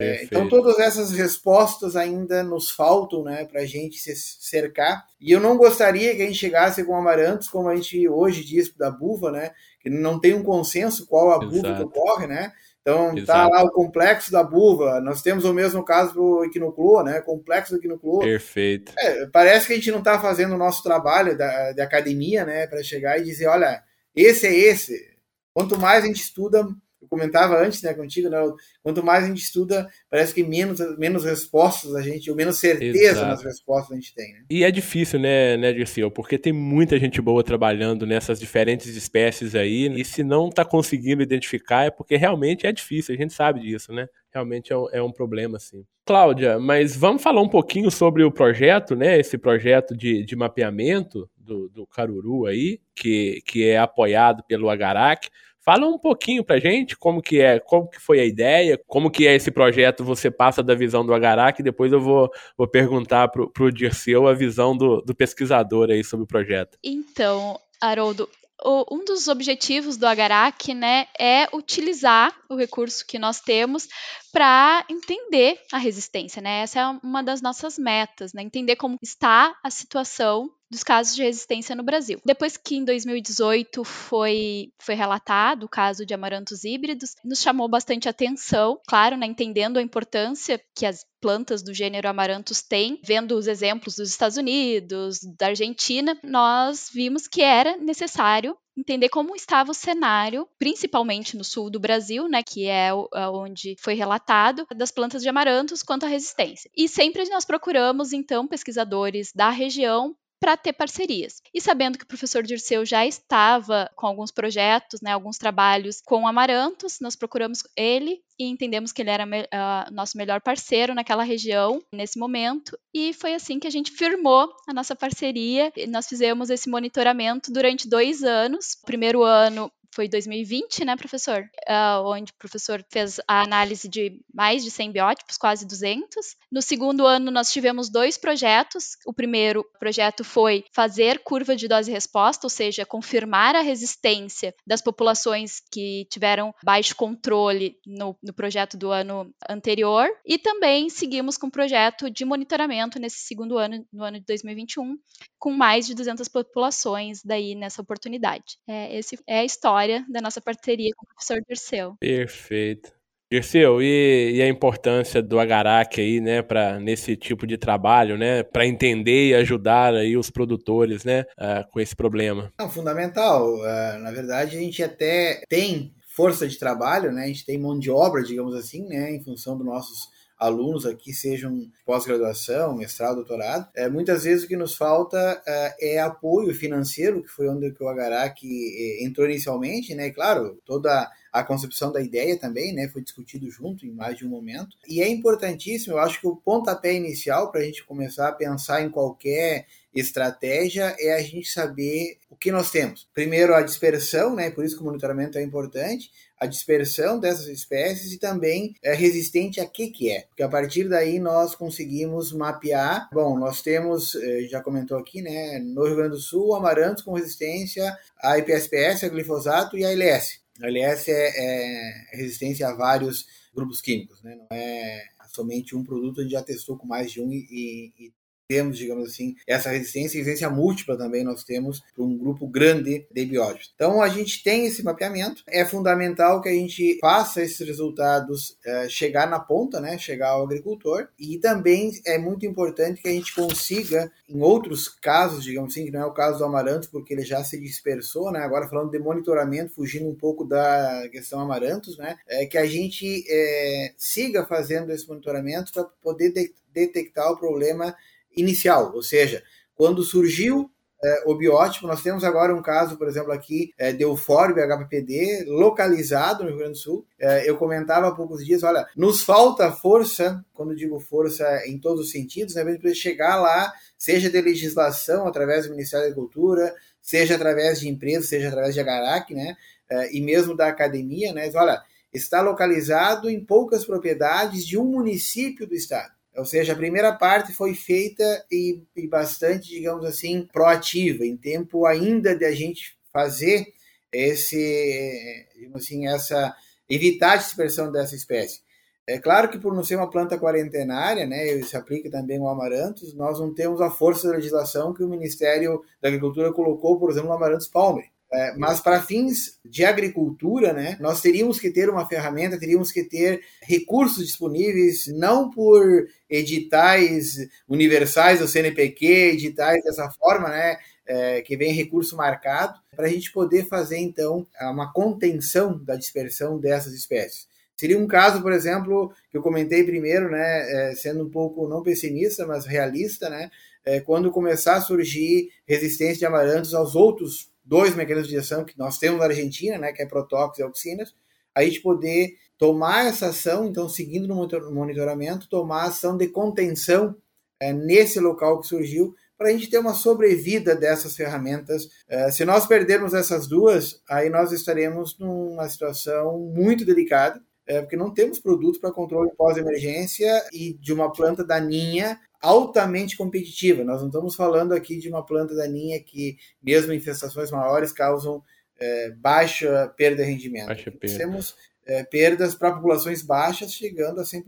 É, então todas essas respostas ainda nos faltam, né, para a gente se cercar. E eu não gostaria que a gente chegasse com amarantos, como a gente hoje diz da buva, né, que não tem um consenso qual a buva Exato. que ocorre, né? Então tá Exato. tá lá o complexo da buva. Nós temos o mesmo caso do equinoclua, né? Complexo do equinoclua. Perfeito. É, parece que a gente não está fazendo o nosso trabalho da, de academia, né, para chegar e dizer, olha, esse é esse. Quanto mais a gente estuda, comentava antes, né, contigo, né, quanto mais a gente estuda, parece que menos, menos respostas a gente, ou menos certeza Exato. nas respostas a gente tem, né? E é difícil, né, né, Dirceu, porque tem muita gente boa trabalhando nessas diferentes espécies aí, e se não está conseguindo identificar é porque realmente é difícil, a gente sabe disso, né? Realmente é um, é um problema, assim. Cláudia, mas vamos falar um pouquinho sobre o projeto, né, esse projeto de, de mapeamento do, do Caruru aí, que, que é apoiado pelo Agarac. Fala um pouquinho pra gente como que é, como que foi a ideia, como que é esse projeto, você passa da visão do Agarac, depois eu vou, vou perguntar pro, pro Dirceu a visão do, do pesquisador aí sobre o projeto. Então, Haroldo, um dos objetivos do Agarac né, é utilizar o recurso que nós temos para entender a resistência. Né? Essa é uma das nossas metas, né? entender como está a situação dos casos de resistência no Brasil. Depois que em 2018 foi, foi relatado o caso de amarantos híbridos, nos chamou bastante atenção, claro, né, entendendo a importância que as plantas do gênero amarantos têm, vendo os exemplos dos Estados Unidos, da Argentina, nós vimos que era necessário entender como estava o cenário, principalmente no sul do Brasil, né, que é onde foi relatado, das plantas de amarantos quanto à resistência. E sempre nós procuramos, então, pesquisadores da região para ter parcerias. E sabendo que o professor Dirceu já estava com alguns projetos, né, alguns trabalhos com amarantos, nós procuramos ele e entendemos que ele era uh, nosso melhor parceiro naquela região, nesse momento, e foi assim que a gente firmou a nossa parceria. Nós fizemos esse monitoramento durante dois anos. O primeiro ano foi 2020, né, professor? Uh, onde o professor fez a análise de mais de 100 biótipos, quase 200. No segundo ano, nós tivemos dois projetos. O primeiro projeto foi fazer curva de dose-resposta, ou seja, confirmar a resistência das populações que tiveram baixo controle no, no projeto do ano anterior. E também seguimos com o projeto de monitoramento nesse segundo ano, no ano de 2021, com mais de 200 populações daí nessa oportunidade. É, esse é a história história da nossa parceria com o professor Dirceu. Perfeito. Dirceu, e, e, a importância do Agarac aí, né, para nesse tipo de trabalho, né, para entender e ajudar aí os produtores, né, uh, com esse problema? É fundamental. Uh, na verdade, a gente até tem força de trabalho, né, a gente tem mão de obra, digamos assim, né, em função dos nossos alunos aqui, sejam pós-graduação, mestrado, doutorado. É, muitas vezes o que nos falta é, é apoio financeiro, que foi onde o Agarac é, entrou inicialmente, né? E, claro, toda a concepção da ideia também, né? Foi discutido junto em mais de um momento. E é importantíssimo, eu acho que o pontapé inicial para a gente começar a pensar em qualquer estratégia é a gente saber o que nós temos. Primeiro, a dispersão, né? Por isso que o monitoramento é importante a dispersão dessas espécies e também é resistente a que que é. Porque a partir daí nós conseguimos mapear. Bom, nós temos, eh, já comentou aqui, né, no Rio Grande do Sul, amarantos com resistência a IPSPS, a glifosato e a LS. A LS é, é resistência a vários grupos químicos, né? Não é somente um produto, a gente já testou com mais de um e, e temos, digamos assim, essa resistência, resistência múltipla também nós temos para um grupo grande de biótipos. Então a gente tem esse mapeamento, é fundamental que a gente faça esses resultados é, chegar na ponta, né, chegar ao agricultor, e também é muito importante que a gente consiga, em outros casos, digamos assim, que não é o caso do amaranto, porque ele já se dispersou, né, agora falando de monitoramento, fugindo um pouco da questão amarantos, né, é que a gente é, siga fazendo esse monitoramento para poder de detectar o problema inicial, ou seja, quando surgiu é, o biótipo, nós temos agora um caso, por exemplo, aqui é, de Eufórbia HPPD, localizado no Rio Grande do Sul. É, eu comentava há poucos dias, olha, nos falta força, quando digo força em todos os sentidos, né, para chegar lá, seja de legislação, através do Ministério da Agricultura, seja através de empresas, seja através de Agarac, né, é, e mesmo da academia, né, olha, está localizado em poucas propriedades de um município do estado. Ou seja, a primeira parte foi feita e, e bastante, digamos assim, proativa, em tempo ainda de a gente fazer esse, assim, essa evitar a dispersão dessa espécie. É claro que por não ser uma planta quarentenária, né, isso aplica também ao amarantos, nós não temos a força da legislação que o Ministério da Agricultura colocou, por exemplo, no amarantos palmer. É, mas para fins de agricultura, né, nós teríamos que ter uma ferramenta, teríamos que ter recursos disponíveis, não por editais universais do CNPq, editais dessa forma, né, é, que vem recurso marcado, para a gente poder fazer, então, uma contenção da dispersão dessas espécies. Seria um caso, por exemplo, que eu comentei primeiro, né, é, sendo um pouco não pessimista, mas realista, né, é, quando começar a surgir resistência de amarantos aos outros dois mecanismos de ação que nós temos na Argentina, né, que é protóxicos e auxinas, a gente poder tomar essa ação, então, seguindo no monitoramento, tomar ação de contenção é, nesse local que surgiu, para a gente ter uma sobrevida dessas ferramentas. É, se nós perdermos essas duas, aí nós estaremos numa situação muito delicada, é, porque não temos produto para controle pós-emergência e de uma planta daninha altamente competitiva. Nós não estamos falando aqui de uma planta daninha que, mesmo em infestações maiores, causam é, baixa perda de rendimento. Baixa perda. Temos é, perdas para populações baixas chegando a 100%.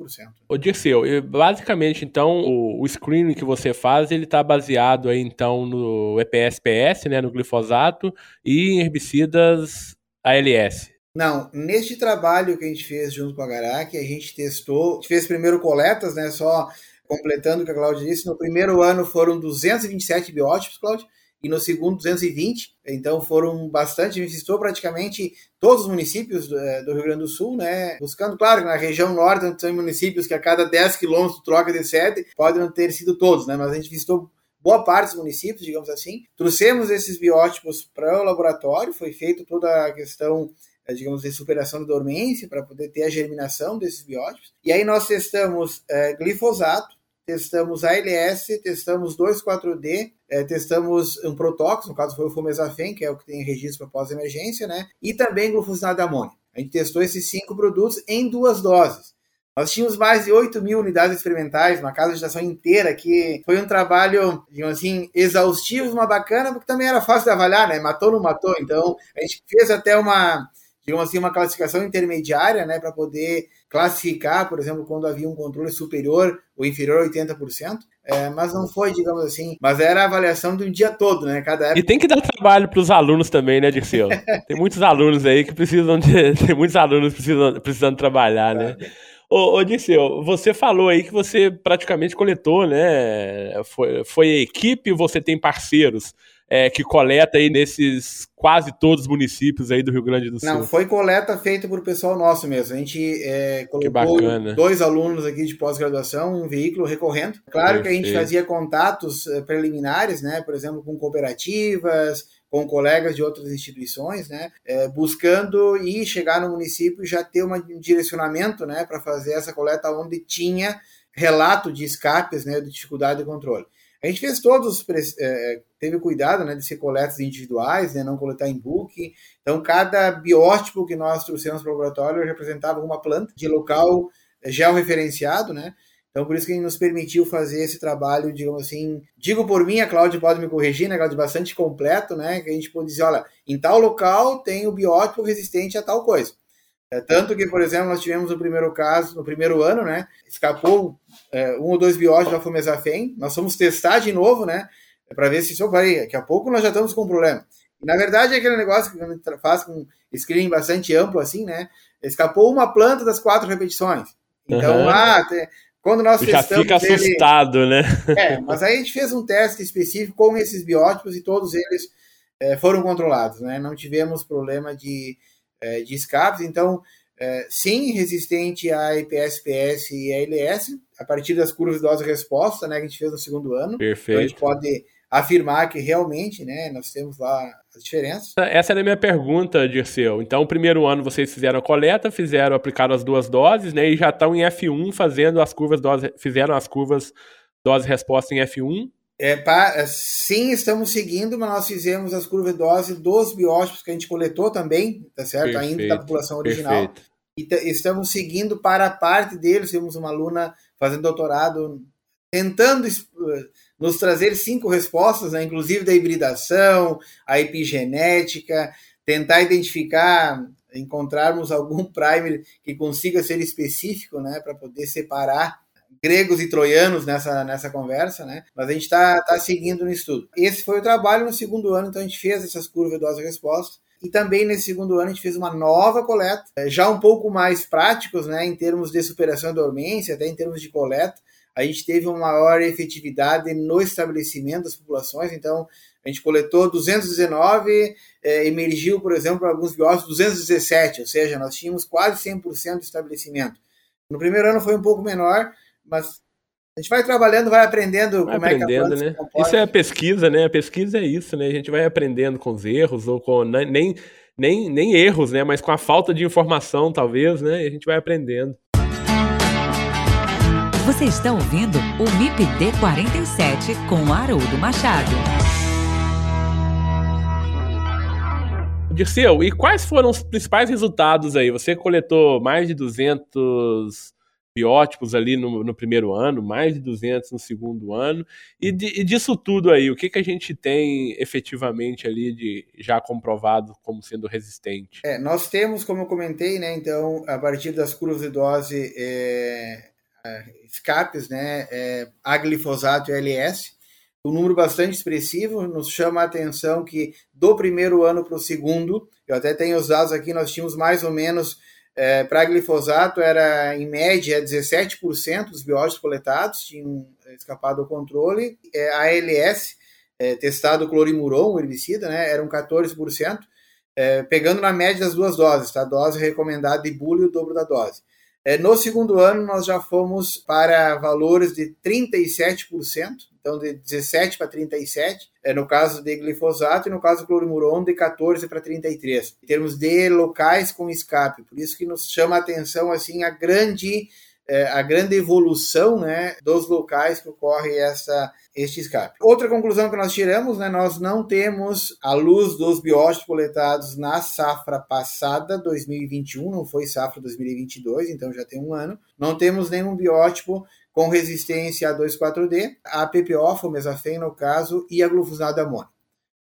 O Dirceu, basicamente, então, o, o screening que você faz, ele está baseado aí, então, no EPSPS, né, no glifosato, e em herbicidas ALS. Não, neste trabalho que a gente fez junto com a Garac, a gente testou, a gente fez primeiro coletas, né, só completando o que a Cláudia disse, no primeiro ano foram 227 biótipos, Cláudia, e no segundo 220, então foram bastante, visitou praticamente todos os municípios do, eh, do, Rio Grande do Sul, né, buscando, claro, na região norte tem municípios que a cada 10 quilômetros troca de sede, podem não ter sido todos, né, mas a gente visitou boa parte dos municípios, digamos assim, trouxemos esses biótipos para o laboratório, foi feita toda a questão eh, digamos, de superação da dormência para poder ter a germinação desses biótipos. E aí nós testamos é, glifosato, testamos ALS, testamos 2,4-D, é, testamos um protóxido, no caso foi o Fomesafen, que é o que tem registro para pós-emergência, né? E também glufosinato de amônia. A gente testou esses cinco produtos em duas doses. Nós tínhamos mais de 8 mil unidades experimentais, uma casa de estação inteira, que foi um trabalho, digamos assim, exaustivo, uma bacana, porque também era fácil de avaliar, né? Matou ou não matou. Então, a gente fez até uma, digamos assim, uma classificação intermediária, né, para poder classificar, por exemplo, quando havia um controle superior ou inferior a 80%, é, mas não foi, digamos assim, mas era a avaliação um dia todo, né, cada época. E tem que dar trabalho para os alunos também, né, Dirceu? tem muitos alunos aí que precisam de, tem muitos alunos precisando, precisando trabalhar, né? Ô, ô Dirceu, você falou aí que você praticamente coletou, né? Foi, foi equipe, você tem parceiros é, que coleta aí nesses quase todos os municípios aí do Rio Grande do Sul? Não, foi coleta feita por pessoal nosso mesmo. A gente é, colocou dois alunos aqui de pós-graduação, um veículo recorrendo. Claro que a gente fazia contatos é, preliminares, né? Por exemplo, com cooperativas, com colegas de outras instituições, né, é, buscando e chegar no município e já ter um direcionamento, né, para fazer essa coleta onde tinha relato de escapes, né, de dificuldade de controle. A gente fez todos, é, teve cuidado né, de ser coletas individuais, né, não coletar em book. Então, cada biótipo que nós trouxemos para o laboratório representava uma planta de local georreferenciado, né? Então, por isso que nos permitiu fazer esse trabalho, digamos assim, digo por mim, a Cláudia pode me corrigir, né, Cláudia, bastante completo, né, que a gente pode dizer, olha, em tal local tem o biótipo resistente a tal coisa. É, tanto que, por exemplo, nós tivemos no primeiro caso, no primeiro ano, né? Escapou é, um ou dois bióticos da fumezafem. Nós fomos testar de novo, né? Para ver se isso vai. Daqui a pouco nós já estamos com um problema. E, na verdade, é aquele negócio que a gente faz com screening bastante amplo, assim, né? Escapou uma planta das quatro repetições. Então, uhum. ah, quando nós já testamos. Já fica assustado, ele... né? É, mas aí a gente fez um teste específico com esses biótipos e todos eles é, foram controlados, né? Não tivemos problema de é, de escapes. Então, é, sim, resistente a IPSPS e ALS, a partir das curvas dose-resposta, né, que a gente fez no segundo ano. Perfeito. Então, a gente pode afirmar que realmente, né, nós temos lá as diferenças. Essa era a minha pergunta, Dirceu. Então, o primeiro ano vocês fizeram a coleta, fizeram, aplicaram as duas doses, né, e já estão em F1 fazendo as curvas dose, fizeram as curvas dose-resposta em F1, é, pra, sim, estamos seguindo, mas nós fizemos as curvas dose dos biótipos que a gente coletou também, tá certo? Perfeito, Ainda da população original. Perfeito. E estamos seguindo para a parte deles. Temos uma aluna fazendo doutorado, tentando nos trazer cinco respostas, né? inclusive da hibridação, a epigenética, tentar identificar, encontrarmos algum primer que consiga ser específico, né, para poder separar gregos e troianos nessa, nessa conversa, né? Mas a gente está tá seguindo no estudo. Esse foi o trabalho no segundo ano, então a gente fez essas curvas dose-resposta. E também nesse segundo ano a gente fez uma nova coleta, eh, já um pouco mais práticos, né, em termos de superação da dormência, até em termos de coleta. A gente teve uma maior efetividade no estabelecimento das populações, então a gente coletou 219, eh, emergiu, por exemplo, alguns bióticos 217, ou seja, nós tínhamos quase 100% de estabelecimento. No primeiro ano foi um pouco menor, mas a gente vai trabalhando, vai aprendendo vai como aprendendo, é que a né? Isso é a pesquisa, né? A pesquisa é isso, né? A gente vai aprendendo com os erros ou com nem, nem, nem erros, né? Mas com a falta de informação, talvez, né? E a gente vai aprendendo. Você está ouvindo o MIPD 47 com Haroldo Machado. Dirceu, e quais foram os principais resultados aí? Você coletou mais de 200 biótipos ali no, no, primeiro ano, mais de 200 no segundo ano. E, de, e, disso tudo aí, o que, que a gente tem efetivamente ali de já comprovado como sendo resistente? É, nós temos, como eu comentei, né, então, a partir das curvas de dose é, é, escapes, né, é, a glifosato e LS, um número bastante expressivo, nos chama a atenção que do primeiro ano para o segundo, eu até tenho os dados aqui, nós tínhamos mais ou menos é, para glifosato era em média 17% dos bióticos coletados tinham escapado ao controle. É, ALS, é, testado clorimuron, herbicida, né, eram 14%, é, pegando na média das duas doses, tá? a dose recomendada de bula e o dobro da dose. É, no segundo ano, nós já fomos para valores de 37%, então de 17 para 37, é, no caso de glifosato, e no caso do clorimuron, de 14 para 33, em termos de locais com escape. Por isso que nos chama a atenção assim, a grande é, a grande evolução né, dos locais que ocorre essa, este escape. Outra conclusão que nós tiramos, né, nós não temos a luz dos bióticos coletados na safra passada, 2021, não foi safra 2022, então já tem um ano, não temos nenhum biótipo com resistência a 2,4-D, a PPO, fomezafem no caso, e a glufosinato amônio.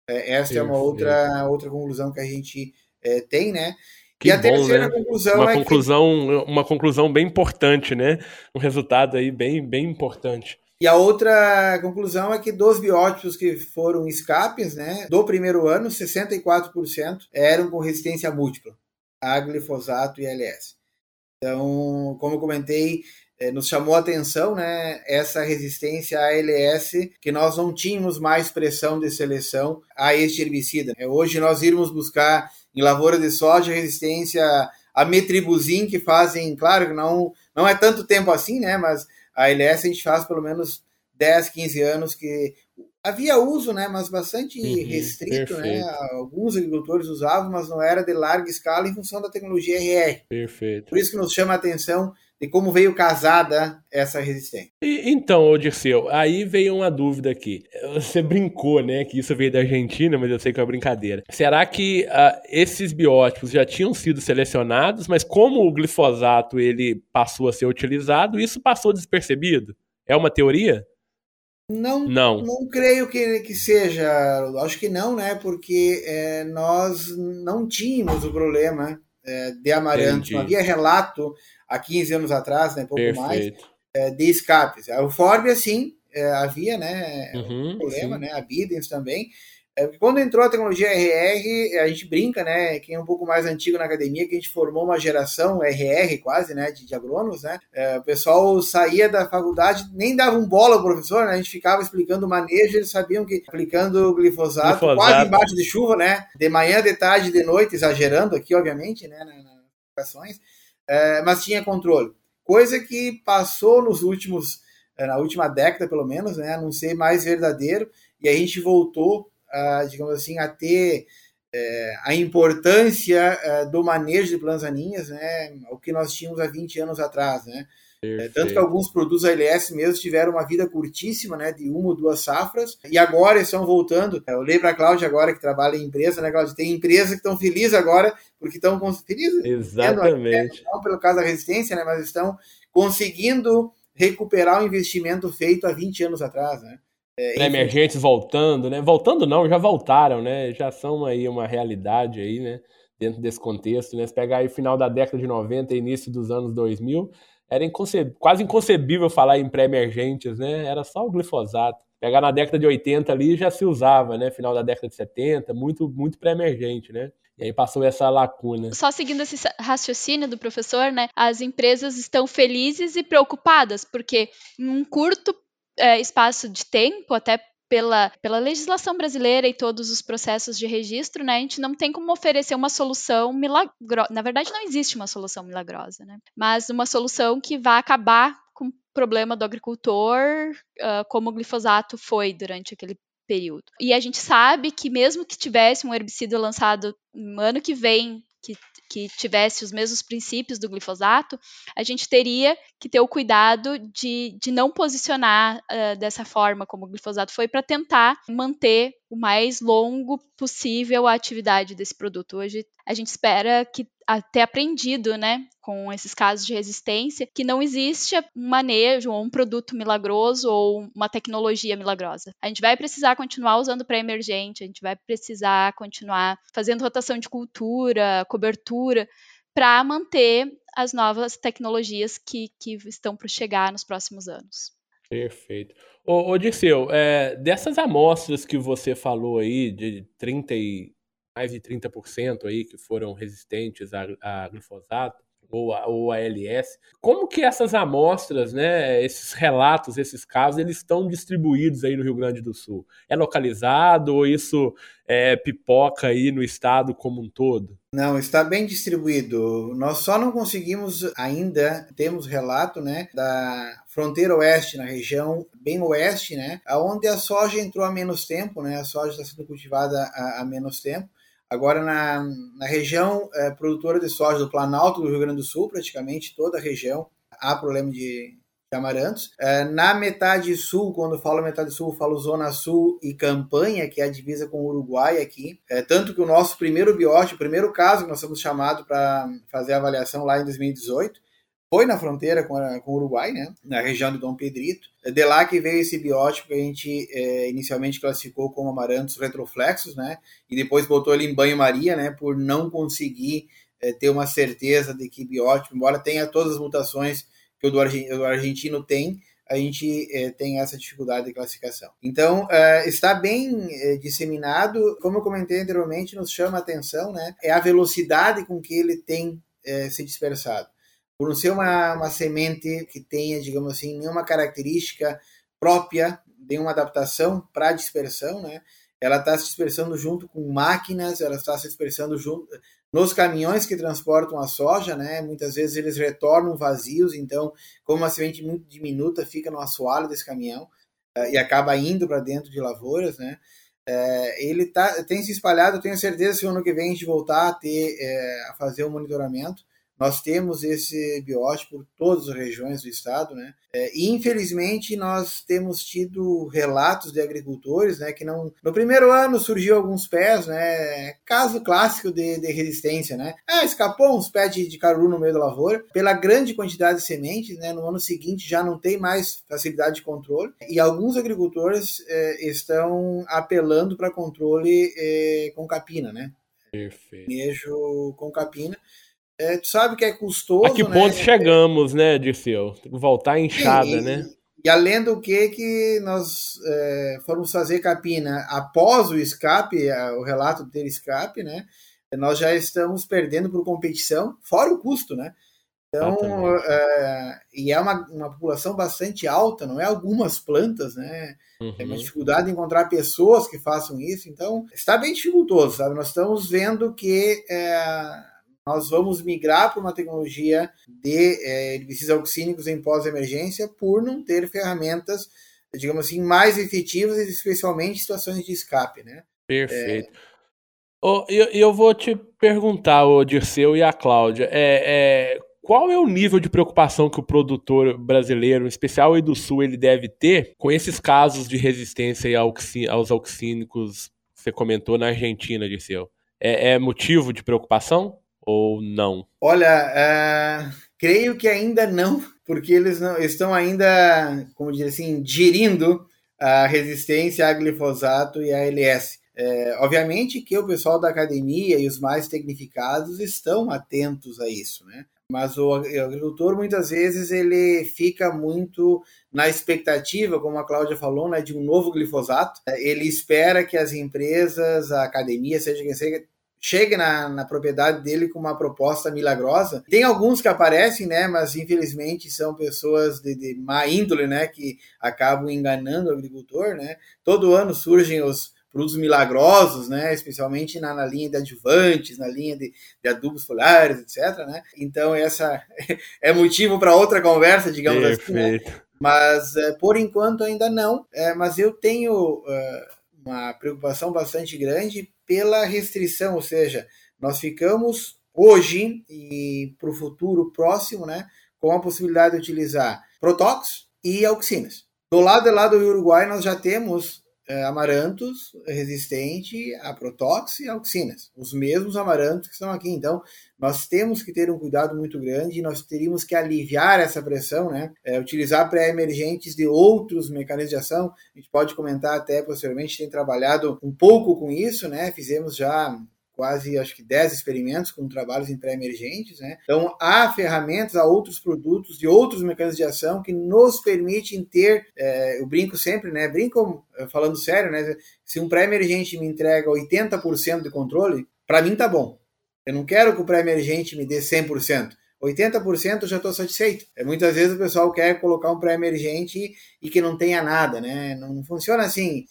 É, essa é uma outra, outra conclusão que a gente é, tem, né? Que e a bom, terceira né? conclusão uma é conclusão, que... uma conclusão bem importante, né? Um resultado aí bem, bem importante. E a outra conclusão é que dos biótipos que foram escapes, né, do primeiro ano, 64% eram com resistência múltipla a glifosato e LS. Então, como eu comentei, é, nos chamou a atenção né, essa resistência à LS, que nós não tínhamos mais pressão de seleção a este herbicida. É, hoje nós irmos buscar em lavoura de soja, resistência a metribuzin, que fazem, claro que não, não é tanto tempo assim, né? Mas a LS a gente faz pelo menos 10, 15 anos que havia uso, né? Mas bastante uhum, restrito, né? perfeito. né? Alguns agricultores usavam, mas não era de larga escala em função da tecnologia RR. Perfeito. Por isso que nos chama a atenção de como veio casada essa resistência. E, então, Dirceu, aí veio uma dúvida aqui. Você brincou, né, que isso veio da Argentina, mas eu sei que é uma brincadeira. Será que uh, esses biótipos já tinham sido selecionados, mas como o glifosato ele passou a ser utilizado, isso passou despercebido? É uma teoria? Não, não, não creio que, que seja. Acho que não, né? Porque é, nós não tínhamos o problema é, de amaranto, Entendi. não havia relato há 15 anos atrás, né, pouco Perfeito. mais, é, de escapes. O Forbia, sim, é, havia, né, uhum, um problema, sim. né, a Bidens também, é, quando entrou a tecnologia RR, a gente brinca, né? Quem é um pouco mais antigo na academia, que a gente formou uma geração RR quase, né? De, de agrônomos, né? É, o pessoal saía da faculdade, nem dava um bola ao professor, né? A gente ficava explicando o manejo, eles sabiam que aplicando glifosato, glifosato. quase embaixo de chuva, né? De manhã, de tarde, de noite, exagerando aqui, obviamente, né? Nas aplicações, é, mas tinha controle. Coisa que passou nos últimos, é, na última década, pelo menos, né? A não ser mais verdadeiro, e a gente voltou a, digamos assim, a ter é, a importância é, do manejo de plantas daninhas, né, o que nós tínhamos há 20 anos atrás, né. É, tanto que alguns produtos ALS mesmo tiveram uma vida curtíssima, né, de uma ou duas safras, e agora estão voltando. Eu olhei para a Cláudia agora, que trabalha em empresa, né, Cláudia? Tem empresas que estão felizes agora, porque estão felizes. Exatamente. Não pelo caso da resistência, né, mas estão conseguindo recuperar o investimento feito há 20 anos atrás, né. É, emergentes voltando, né? Voltando não, já voltaram, né? Já são aí uma realidade aí, né? Dentro desse contexto, né? Se pegar aí final da década de 90 e início dos anos 2000, era quase inconcebível falar em pré-emergentes, né? Era só o glifosato. Pegar na década de 80 ali já se usava, né? Final da década de 70, muito, muito pré-emergente, né? E aí passou essa lacuna. Só seguindo esse raciocínio do professor, né? As empresas estão felizes e preocupadas, porque em um curto é, espaço de tempo, até pela, pela legislação brasileira e todos os processos de registro, né, a gente não tem como oferecer uma solução milagrosa. Na verdade, não existe uma solução milagrosa, né? Mas uma solução que vai acabar com o problema do agricultor, uh, como o glifosato foi durante aquele período. E a gente sabe que mesmo que tivesse um herbicida lançado no ano que vem, que tivesse os mesmos princípios do glifosato, a gente teria que ter o cuidado de, de não posicionar uh, dessa forma como o glifosato foi para tentar manter o mais longo possível a atividade desse produto. Hoje a gente espera que ter aprendido, né, com esses casos de resistência, que não existe um manejo ou um produto milagroso ou uma tecnologia milagrosa. A gente vai precisar continuar usando pré-emergente, a gente vai precisar continuar fazendo rotação de cultura, cobertura, para manter as novas tecnologias que, que estão para chegar nos próximos anos. Perfeito. Ô, Dirceu, é, dessas amostras que você falou aí, de 30 e, mais de 30% aí que foram resistentes a, a glifosato, ou a, ou a LS. Como que essas amostras, né, esses relatos, esses casos, eles estão distribuídos aí no Rio Grande do Sul? É localizado ou isso é, pipoca aí no estado como um todo? Não, está bem distribuído. Nós só não conseguimos ainda, temos relato, né, da fronteira oeste, na região bem oeste, né, aonde a soja entrou há menos tempo, né, a soja está sendo cultivada há, há menos tempo, Agora, na, na região é, produtora de soja do Planalto do Rio Grande do Sul, praticamente toda a região, há problema de, de amarantos. É, na metade sul, quando falo metade sul, falo Zona Sul e Campanha, que é a divisa com o Uruguai aqui. É, tanto que o nosso primeiro biótipo, o primeiro caso que nós fomos chamados para fazer a avaliação lá em 2018, foi na fronteira com, a, com o Uruguai, né? na região de Dom Pedrito. É de lá que veio esse biótipo que a gente é, inicialmente classificou como amarantos retroflexos, né? e depois botou ele em banho-maria, né? por não conseguir é, ter uma certeza de que biótipo, embora tenha todas as mutações que o do, argentino tem, a gente é, tem essa dificuldade de classificação. Então, é, está bem é, disseminado, como eu comentei anteriormente, nos chama a atenção, né? É a velocidade com que ele tem é, se dispersado por não ser uma, uma semente que tenha, digamos assim, nenhuma característica própria de uma adaptação para dispersão, né? Ela está se dispersando junto com máquinas, ela está se dispersando junto nos caminhões que transportam a soja, né? Muitas vezes eles retornam vazios, então, como uma semente muito diminuta, fica no assoalho desse caminhão uh, e acaba indo para dentro de lavouras, né? Uh, ele tá, tem se espalhado, tenho certeza que no ano que vem a gente voltar a ter, uh, a fazer o um monitoramento, nós temos esse biótipo por todas as regiões do estado, né? É, e infelizmente nós temos tido relatos de agricultores, né, que não no primeiro ano surgiu alguns pés, né? Caso clássico de, de resistência, né? Ah, escapou uns pés de, de caruru no meio da lavoura. Pela grande quantidade de sementes, né? No ano seguinte já não tem mais facilidade de controle e alguns agricultores é, estão apelando para controle é, com capina, né? Perfeito. Manejo com capina é, tu sabe que é custoso. A que né? ponto chegamos, né, Dirceu? Voltar inchada, e, né? E além do que que nós é, fomos fazer capina após o escape, o relato de ter escape, né? Nós já estamos perdendo por competição, fora o custo, né? Então, é, e é uma, uma população bastante alta, não é algumas plantas, né? Uhum. É uma dificuldade de encontrar pessoas que façam isso, então está bem dificultoso, sabe? Nós estamos vendo que é, nós vamos migrar para uma tecnologia de é, herbicidas auxínicos em pós-emergência por não ter ferramentas, digamos assim, mais efetivas, especialmente em situações de escape, né? Perfeito. É... Oh, eu, eu vou te perguntar, o Dirceu e a Cláudia, é, é, qual é o nível de preocupação que o produtor brasileiro, em especial aí do Sul, ele deve ter com esses casos de resistência aos auxínicos que você comentou na Argentina, Dirceu? É, é motivo de preocupação ou não? Olha, uh, creio que ainda não, porque eles não, estão ainda, como dizer assim, gerindo a resistência a glifosato e a LS. É, obviamente que o pessoal da academia e os mais tecnificados estão atentos a isso, né? Mas o agricultor muitas vezes ele fica muito na expectativa, como a Cláudia falou, né, de um novo glifosato. Ele espera que as empresas, a academia, seja quem seja, chegue na, na propriedade dele com uma proposta milagrosa. Tem alguns que aparecem, né, mas infelizmente são pessoas de, de má índole, né, que acabam enganando o agricultor, né. Todo ano surgem os produtos milagrosos, né? especialmente na, na linha de adjuvantes, na linha de, de, adubos foliares, etc. Né? Então, essa é motivo para outra conversa, digamos Perfeito. assim. Né? Mas, é, por enquanto, ainda não. É, mas eu tenho uh, uma preocupação bastante grande pela restrição, ou seja, nós ficamos hoje e para o futuro próximo né, com a possibilidade de utilizar protóxicos e auxinas. Do lado, lado do Uruguai, nós já temos amarantos resistente a protóx e auxinas, os mesmos amarantos que estão aqui. Então, nós temos que ter um cuidado muito grande, nós teríamos que aliviar essa pressão, né? É, utilizar pré-emergentes de outros mecanismos de ação. A gente pode comentar até posteriormente, tem trabalhado um pouco com isso, né? Fizemos já quase acho que 10 experimentos com trabalhos em pré-emergentes. Né? Então, há ferramentas, há outros produtos e outros mecanismos de ação que nos permitem ter, é, eu brinco sempre, né? brinco é, falando sério, né? se um pré-emergente me entrega 80% de controle, para mim tá bom. Eu não quero que o pré-emergente me dê 100%. 80% eu já estou satisfeito. É, muitas vezes o pessoal quer colocar um pré-emergente e que não tenha nada, né? Não, funciona assim.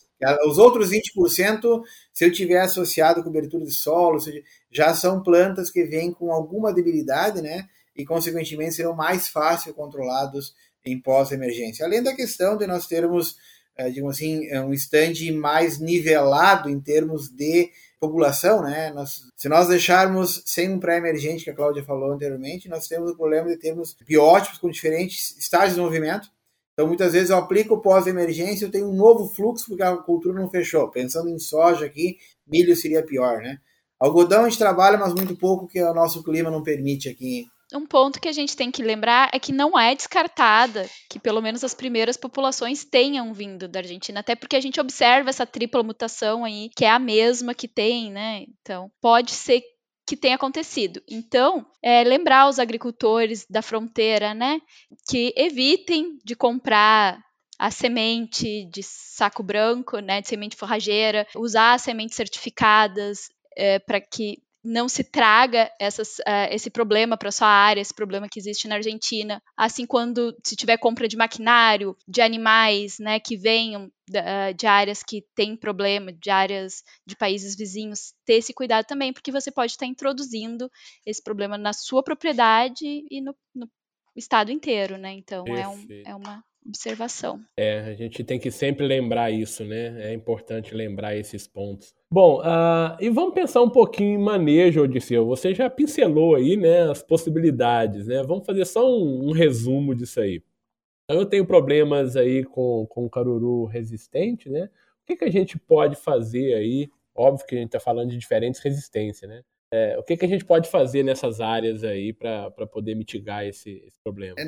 Os outros 20%, se eu tiver associado cobertura de solo, já são plantas que vêm com alguma debilidade, né? E, consequentemente, serão mais fácil controlados em pós-emergência. Além da questão de nós termos, eh, digamos assim, eh, um stand mais nivelado em termos de população, né? Nós, se nós deixarmos sem um pré-emergente, que a Cláudia falou anteriormente, nós temos o problema de termos biótipos com diferentes estágios de movimento, então, muitas vezes eu aplico pós-emergência, eu tenho um novo fluxo porque a cultura não fechou. Pensando em soja aqui, milho seria pior, né? Algodão a gente trabalha, mas muito pouco que o nosso clima não permite aqui. Um ponto que a gente tem que lembrar é que não é descartada que pelo menos as primeiras populações tenham vindo da Argentina, até porque a gente observa essa tripla mutação aí, que é a mesma que tem, né? Então, pode ser que tem acontecido. Então, é, lembrar os agricultores da fronteira, né, que evitem de comprar a semente de saco branco, né, de semente forrageira, usar sementes certificadas é, para que não se traga essas, uh, esse problema para sua área, esse problema que existe na Argentina. Assim, quando se tiver compra de maquinário, de animais, né, que venham uh, de áreas que têm problema, de áreas de países vizinhos, ter esse cuidado também, porque você pode estar introduzindo esse problema na sua propriedade e no, no estado inteiro, né? Então é, um, é uma observação. É, a gente tem que sempre lembrar isso, né? É importante lembrar esses pontos. Bom, uh, e vamos pensar um pouquinho em manejo, Odisseu. Você já pincelou aí, né, as possibilidades, né? Vamos fazer só um, um resumo disso aí. Eu tenho problemas aí com, com caruru resistente, né? O que, que a gente pode fazer aí? Óbvio que a gente está falando de diferentes resistências, né? É, o que, que a gente pode fazer nessas áreas aí para poder mitigar esse, esse problema? É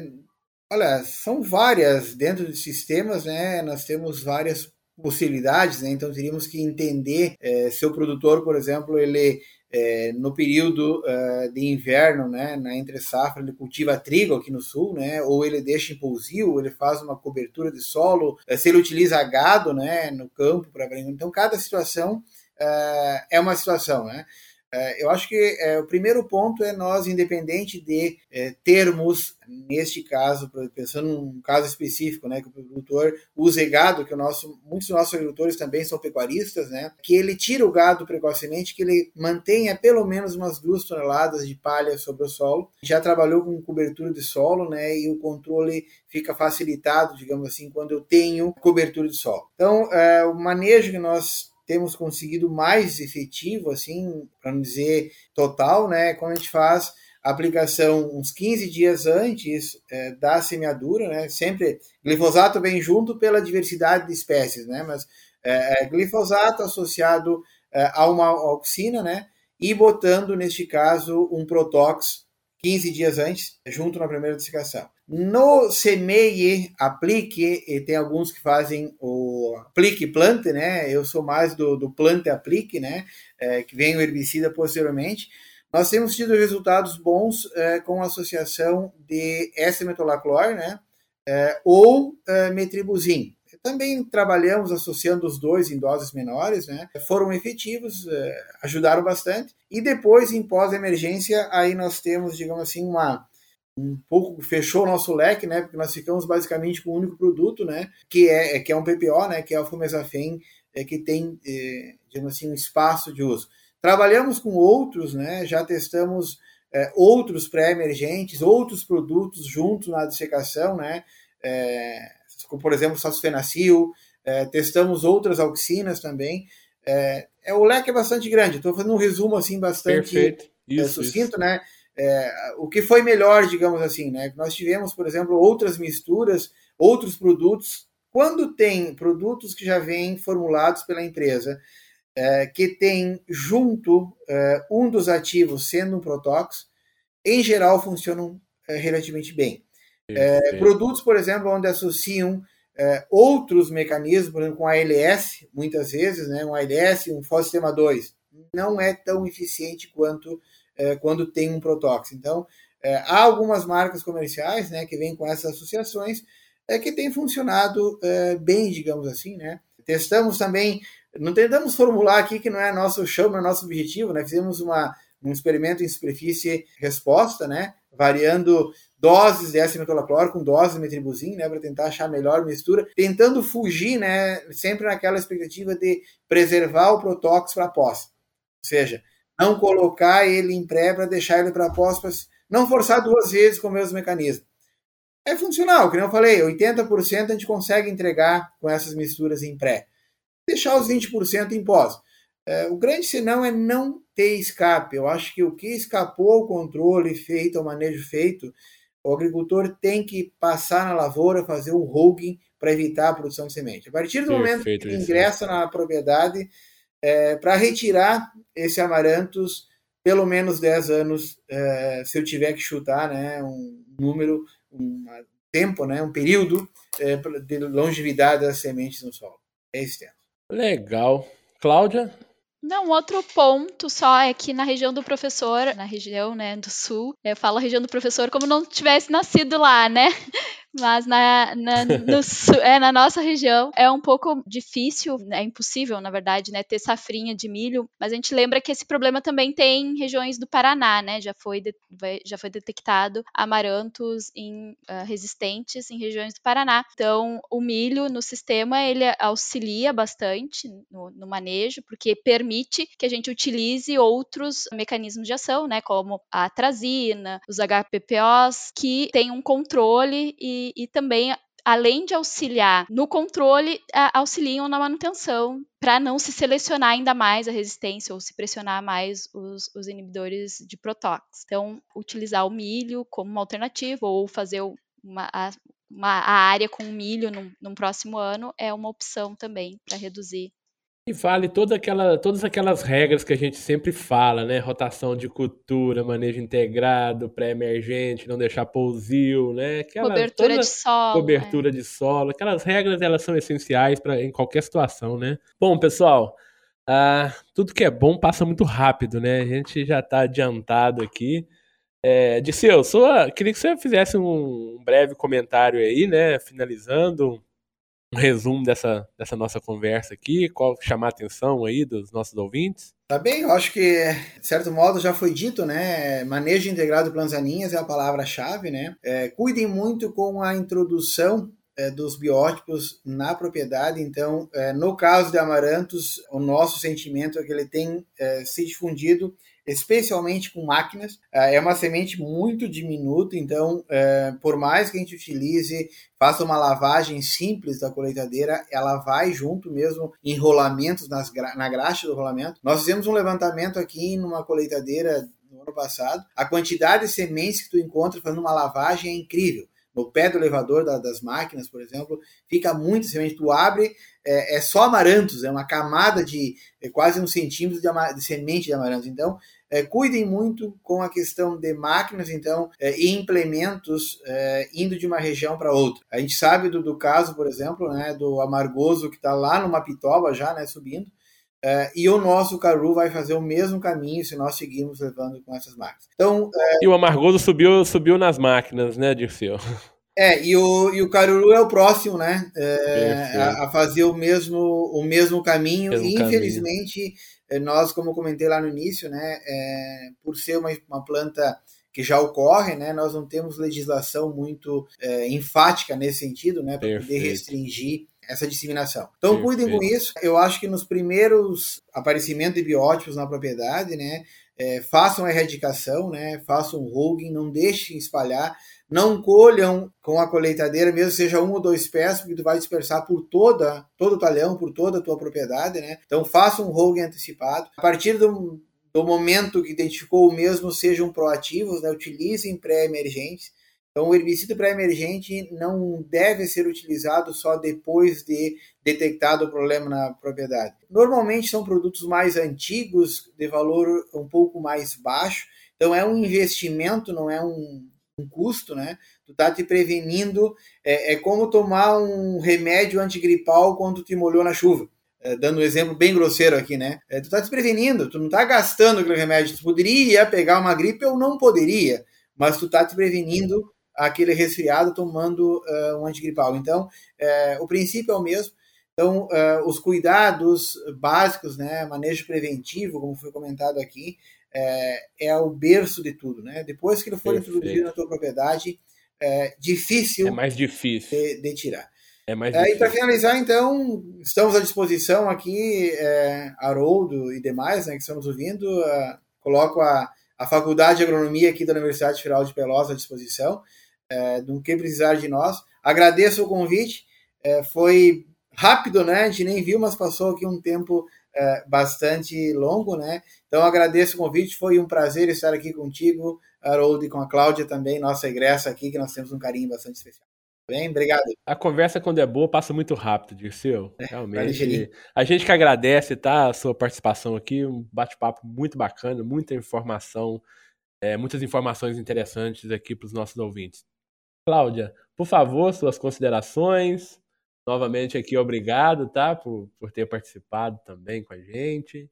Olha, são várias dentro de sistemas, né? Nós temos várias possibilidades, né? Então teríamos que entender é, se o produtor, por exemplo, ele é, no período uh, de inverno, né, na entre safra, ele cultiva trigo aqui no sul, né, ou ele deixa em pousio, ou ele faz uma cobertura de solo, uh, se ele utiliza gado, né, no campo para então cada situação uh, é uma situação, né. É, eu acho que é, o primeiro ponto é nós, independente de é, termos, neste caso, pensando num caso específico, né, que o produtor use gado, que o nosso, muitos dos nossos agricultores também são pecuaristas, né, que ele tira o gado precocemente, que ele mantenha pelo menos umas duas toneladas de palha sobre o solo. Já trabalhou com cobertura de solo, né, e o controle fica facilitado, digamos assim, quando eu tenho cobertura de solo. Então, é, o manejo que nós temos conseguido mais efetivo, assim, para não dizer total, né? Quando a gente faz a aplicação uns 15 dias antes é, da semeadura, né? Sempre glifosato vem junto pela diversidade de espécies, né? Mas é, é glifosato associado é, a uma auxina, né? E botando, neste caso, um Protox 15 dias antes, junto na primeira dessecação. No semeie, aplique, e tem alguns que fazem o aplique plante, né? Eu sou mais do, do plante aplique, né? É, que vem o herbicida posteriormente. Nós temos tido resultados bons é, com a associação de S-metolaclor, né? É, ou é, metribuzin. Também trabalhamos associando os dois em doses menores, né? Foram efetivos, é, ajudaram bastante. E depois, em pós-emergência, aí nós temos, digamos assim, uma um pouco fechou o nosso leque, né? Porque nós ficamos basicamente com um único produto, né? Que é, que é um PPO, né? Que é o Fumezafem, é, que tem, é, digamos assim, um espaço de uso. Trabalhamos com outros, né? Já testamos é, outros pré-emergentes, outros produtos juntos na dissecação, né? É, como, por exemplo, sasfenacil, é, testamos outras auxinas também. É, é, o leque é bastante grande. Estou fazendo um resumo assim bastante é, isso, sucinto, isso. né? É, o que foi melhor, digamos assim, né? Nós tivemos, por exemplo, outras misturas, outros produtos. Quando tem produtos que já vêm formulados pela empresa, é, que tem junto é, um dos ativos sendo um protóxico, em geral funcionam é, relativamente bem. É, produtos, por exemplo, onde associam é, outros mecanismos, por exemplo, com ALS, muitas vezes, né, um ALS, um fosfema 2, não é tão eficiente quanto é, quando tem um protóxido. Então, é, há algumas marcas comerciais né, que vêm com essas associações é, que têm funcionado é, bem, digamos assim. Né? Testamos também, não tentamos formular aqui que não é nosso chão, não é nosso objetivo, né? fizemos uma, um experimento em superfície resposta, né? variando doses de S-metolaclor com doses de metribuzin, né, para tentar achar a melhor mistura, tentando fugir, né, sempre naquela expectativa de preservar o protóx para pós. Ou seja, não colocar ele em pré para deixar ele para pós, não forçar duas vezes com o mesmo mecanismo. É funcional, como eu falei, 80% a gente consegue entregar com essas misturas em pré. Deixar os 20% em pós. É, o grande senão é não ter escape. Eu acho que o que escapou ao controle feito, ao manejo feito, o agricultor tem que passar na lavoura, fazer um hogging para evitar a produção de semente. A partir do Perfeito, momento que ingressa na propriedade, é, para retirar esse Amarantos pelo menos 10 anos, é, se eu tiver que chutar né, um número, um tempo, né, um período é, de longevidade das sementes no solo. É esse tempo. Legal. Cláudia? Não, outro ponto só é que na região do professor, na região né, do sul, eu falo região do professor como não tivesse nascido lá, né? Mas na, na, no, é, na nossa região é um pouco difícil, é impossível, na verdade, né, ter safrinha de milho. Mas a gente lembra que esse problema também tem em regiões do Paraná, né? Já foi, de, já foi detectado amarantos em, uh, resistentes em regiões do Paraná. Então, o milho no sistema ele auxilia bastante no, no manejo, porque permite que a gente utilize outros mecanismos de ação, né? Como a atrazina, os HPPOs, que têm um controle e e, também além de auxiliar no controle, auxiliam na manutenção para não se selecionar ainda mais a resistência ou se pressionar mais os, os, inibidores de protox. Então, utilizar o milho como uma alternativa ou fazer uma, uma a área com milho no, no próximo ano é uma opção também para reduzir e vale toda aquela, todas aquelas regras que a gente sempre fala, né? Rotação de cultura, manejo integrado, pré-emergente, não deixar pousio, né? Aquelas, cobertura de solo. Cobertura é. de solo. Aquelas regras, elas são essenciais para em qualquer situação, né? Bom, pessoal, Ah, tudo que é bom passa muito rápido, né? A gente já está adiantado aqui. É, Disseu, sua, queria que você fizesse um breve comentário aí, né? Finalizando um resumo dessa, dessa nossa conversa aqui, qual chamar a atenção aí dos nossos ouvintes. Tá bem, eu acho que, de certo modo, já foi dito, né? Manejo integrado de plantas é a palavra-chave, né? É, cuidem muito com a introdução é, dos biótipos na propriedade. Então, é, no caso de amarantos, o nosso sentimento é que ele tem é, se difundido especialmente com máquinas. É, é uma semente muito diminuta, então, é, por mais que a gente utilize, faça uma lavagem simples da colheitadeira, ela vai junto mesmo em rolamentos nas, na graxa do rolamento. Nós fizemos um levantamento aqui numa colheitadeira no ano passado. A quantidade de sementes que tu encontra fazendo uma lavagem é incrível no pé do elevador da, das máquinas, por exemplo, fica muito semente. Tu abre, é, é, só amarantos, é uma camada de é quase um centímetro de, de, semente de amarantos. Então, é, cuidem muito com a questão de máquinas, então, é, e implementos é, indo de uma região para outra. A gente sabe do, do, caso, por exemplo, né, do amargoso que está lá no Mapitoba já, né, subindo, é, e o nosso Caru vai fazer o mesmo caminho se nós seguirmos levando com essas máquinas. Então, é... E o Amargoso subiu, subiu nas máquinas, né, Dirceu? É, e o, e o Caruru é o próximo, né, é, a, a, fazer o mesmo, o mesmo caminho. Mesmo e, infelizmente, caminho. É, nós, como eu comentei lá no início, né, é, por ser uma, uma planta que já ocorre, né, nós não temos legislação muito é, enfática nesse sentido, né, para poder restringir essa disseminação. Então Perfeito. cuidem com isso. Eu acho que nos primeiros aparecimentos de biótipos na propriedade, né, é, façam a erradicação, né, façam o hogging, não deixem espalhar, não colham com a colheitadeira, mesmo seja um ou dois pés, porque tu vai dispersar por toda, todo o talhão, por toda a tua propriedade, né? Então faça um hogging antecipado. A partir do, do momento que identificou o mesmo, sejam proativos, né? utilizem pré-emergentes. Então, o herbicida pré-emergente não deve ser utilizado só depois de detectado o problema na propriedade. Normalmente são produtos mais antigos, de valor um pouco mais baixo, então é um investimento, não é um, um custo, né? Tu tá te prevenindo, é, é, como tomar um remédio antigripal quando te molhou na chuva. É, dando um exemplo bem grosseiro aqui, né? É, tu tá te prevenindo, tu não tá gastando aquele remédio. Tu poderia pegar uma gripe ou não poderia, mas tu tá te prevenindo aquele resfriado tomando uh, um antigripal. Então, uh, o princípio é o mesmo. Então, uh, os cuidados básicos, né, manejo preventivo, como foi comentado aqui, é o berço de tudo, né? Depois que ele for Perfeito. introduzido na tua propriedade, é difícil, é mais difícil de, de tirar. É mais difícil. e para finalizar, então, estamos à disposição aqui, é, Haroldo e demais, né, que estamos ouvindo, coloco a, a Faculdade de Agronomia aqui da Universidade Federal de Pelotas à disposição é, do que precisar de nós. Agradeço o convite, é, foi rápido, né? A gente nem viu, mas passou aqui um tempo é, bastante longo, né? Então agradeço o convite, foi um prazer estar aqui contigo, Harold, e com a Cláudia também, nossa egressa aqui, que nós temos um carinho bastante especial. Bem, obrigado. A conversa, quando é boa, passa muito rápido, Dirceu. É, Realmente. A gente que agradece, tá? A sua participação aqui, um bate-papo muito bacana, muita informação, é, muitas informações interessantes aqui para os nossos ouvintes. Cláudia, por favor, suas considerações. Novamente aqui, obrigado, tá? Por, por ter participado também com a gente.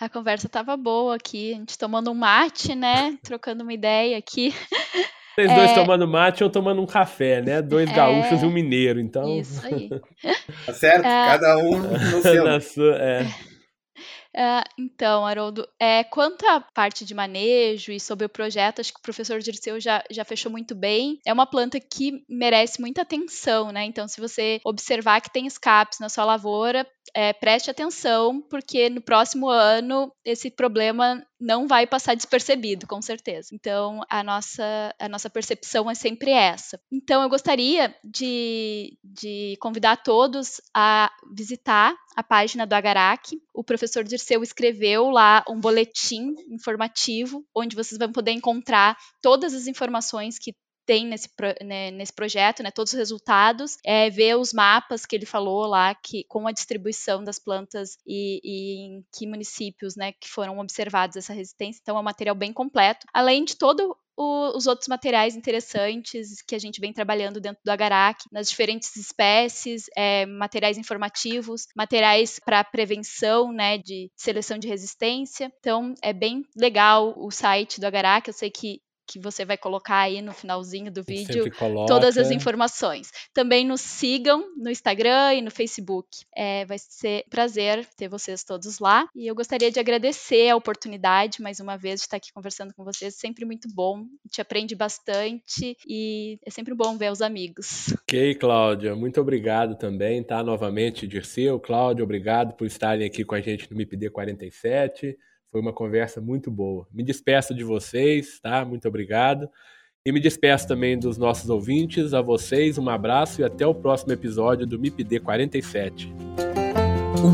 A conversa estava boa aqui, a gente tomando um mate, né? Trocando uma ideia aqui. Vocês é... dois tomando mate ou tomando um café, né? Dois é... gaúchos e um mineiro, então. Isso aí. tá certo? É... Cada um no seu. Sua, é. Uh, então, Haroldo, é, quanto à parte de manejo e sobre o projeto, acho que o professor Dirceu já, já fechou muito bem. É uma planta que merece muita atenção, né? Então, se você observar que tem escapes na sua lavoura, é, preste atenção, porque no próximo ano esse problema não vai passar despercebido, com certeza. Então, a nossa, a nossa percepção é sempre essa. Então, eu gostaria de, de convidar todos a visitar a página do Agarac. O professor Dirceu escreveu lá um boletim informativo, onde vocês vão poder encontrar todas as informações que tem nesse, né, nesse projeto, né, todos os resultados, é, ver os mapas que ele falou lá, que com a distribuição das plantas e, e em que municípios né, que foram observados essa resistência. Então, é um material bem completo, além de todo os outros materiais interessantes que a gente vem trabalhando dentro do Agarac, nas diferentes espécies, é, materiais informativos, materiais para prevenção né, de seleção de resistência. Então, é bem legal o site do Agarac. Eu sei que que você vai colocar aí no finalzinho do vídeo todas as informações. Também nos sigam no Instagram e no Facebook. É, vai ser um prazer ter vocês todos lá. E eu gostaria de agradecer a oportunidade, mais uma vez, de estar aqui conversando com vocês. Sempre muito bom, te aprende bastante e é sempre bom ver os amigos. Ok, Cláudia, muito obrigado também, tá? Novamente, Dirceu, Cláudia, obrigado por estarem aqui com a gente no MIPD 47. Foi uma conversa muito boa. Me despeço de vocês, tá? Muito obrigado. E me despeço também dos nossos ouvintes. A vocês, um abraço e até o próximo episódio do MIPD 47.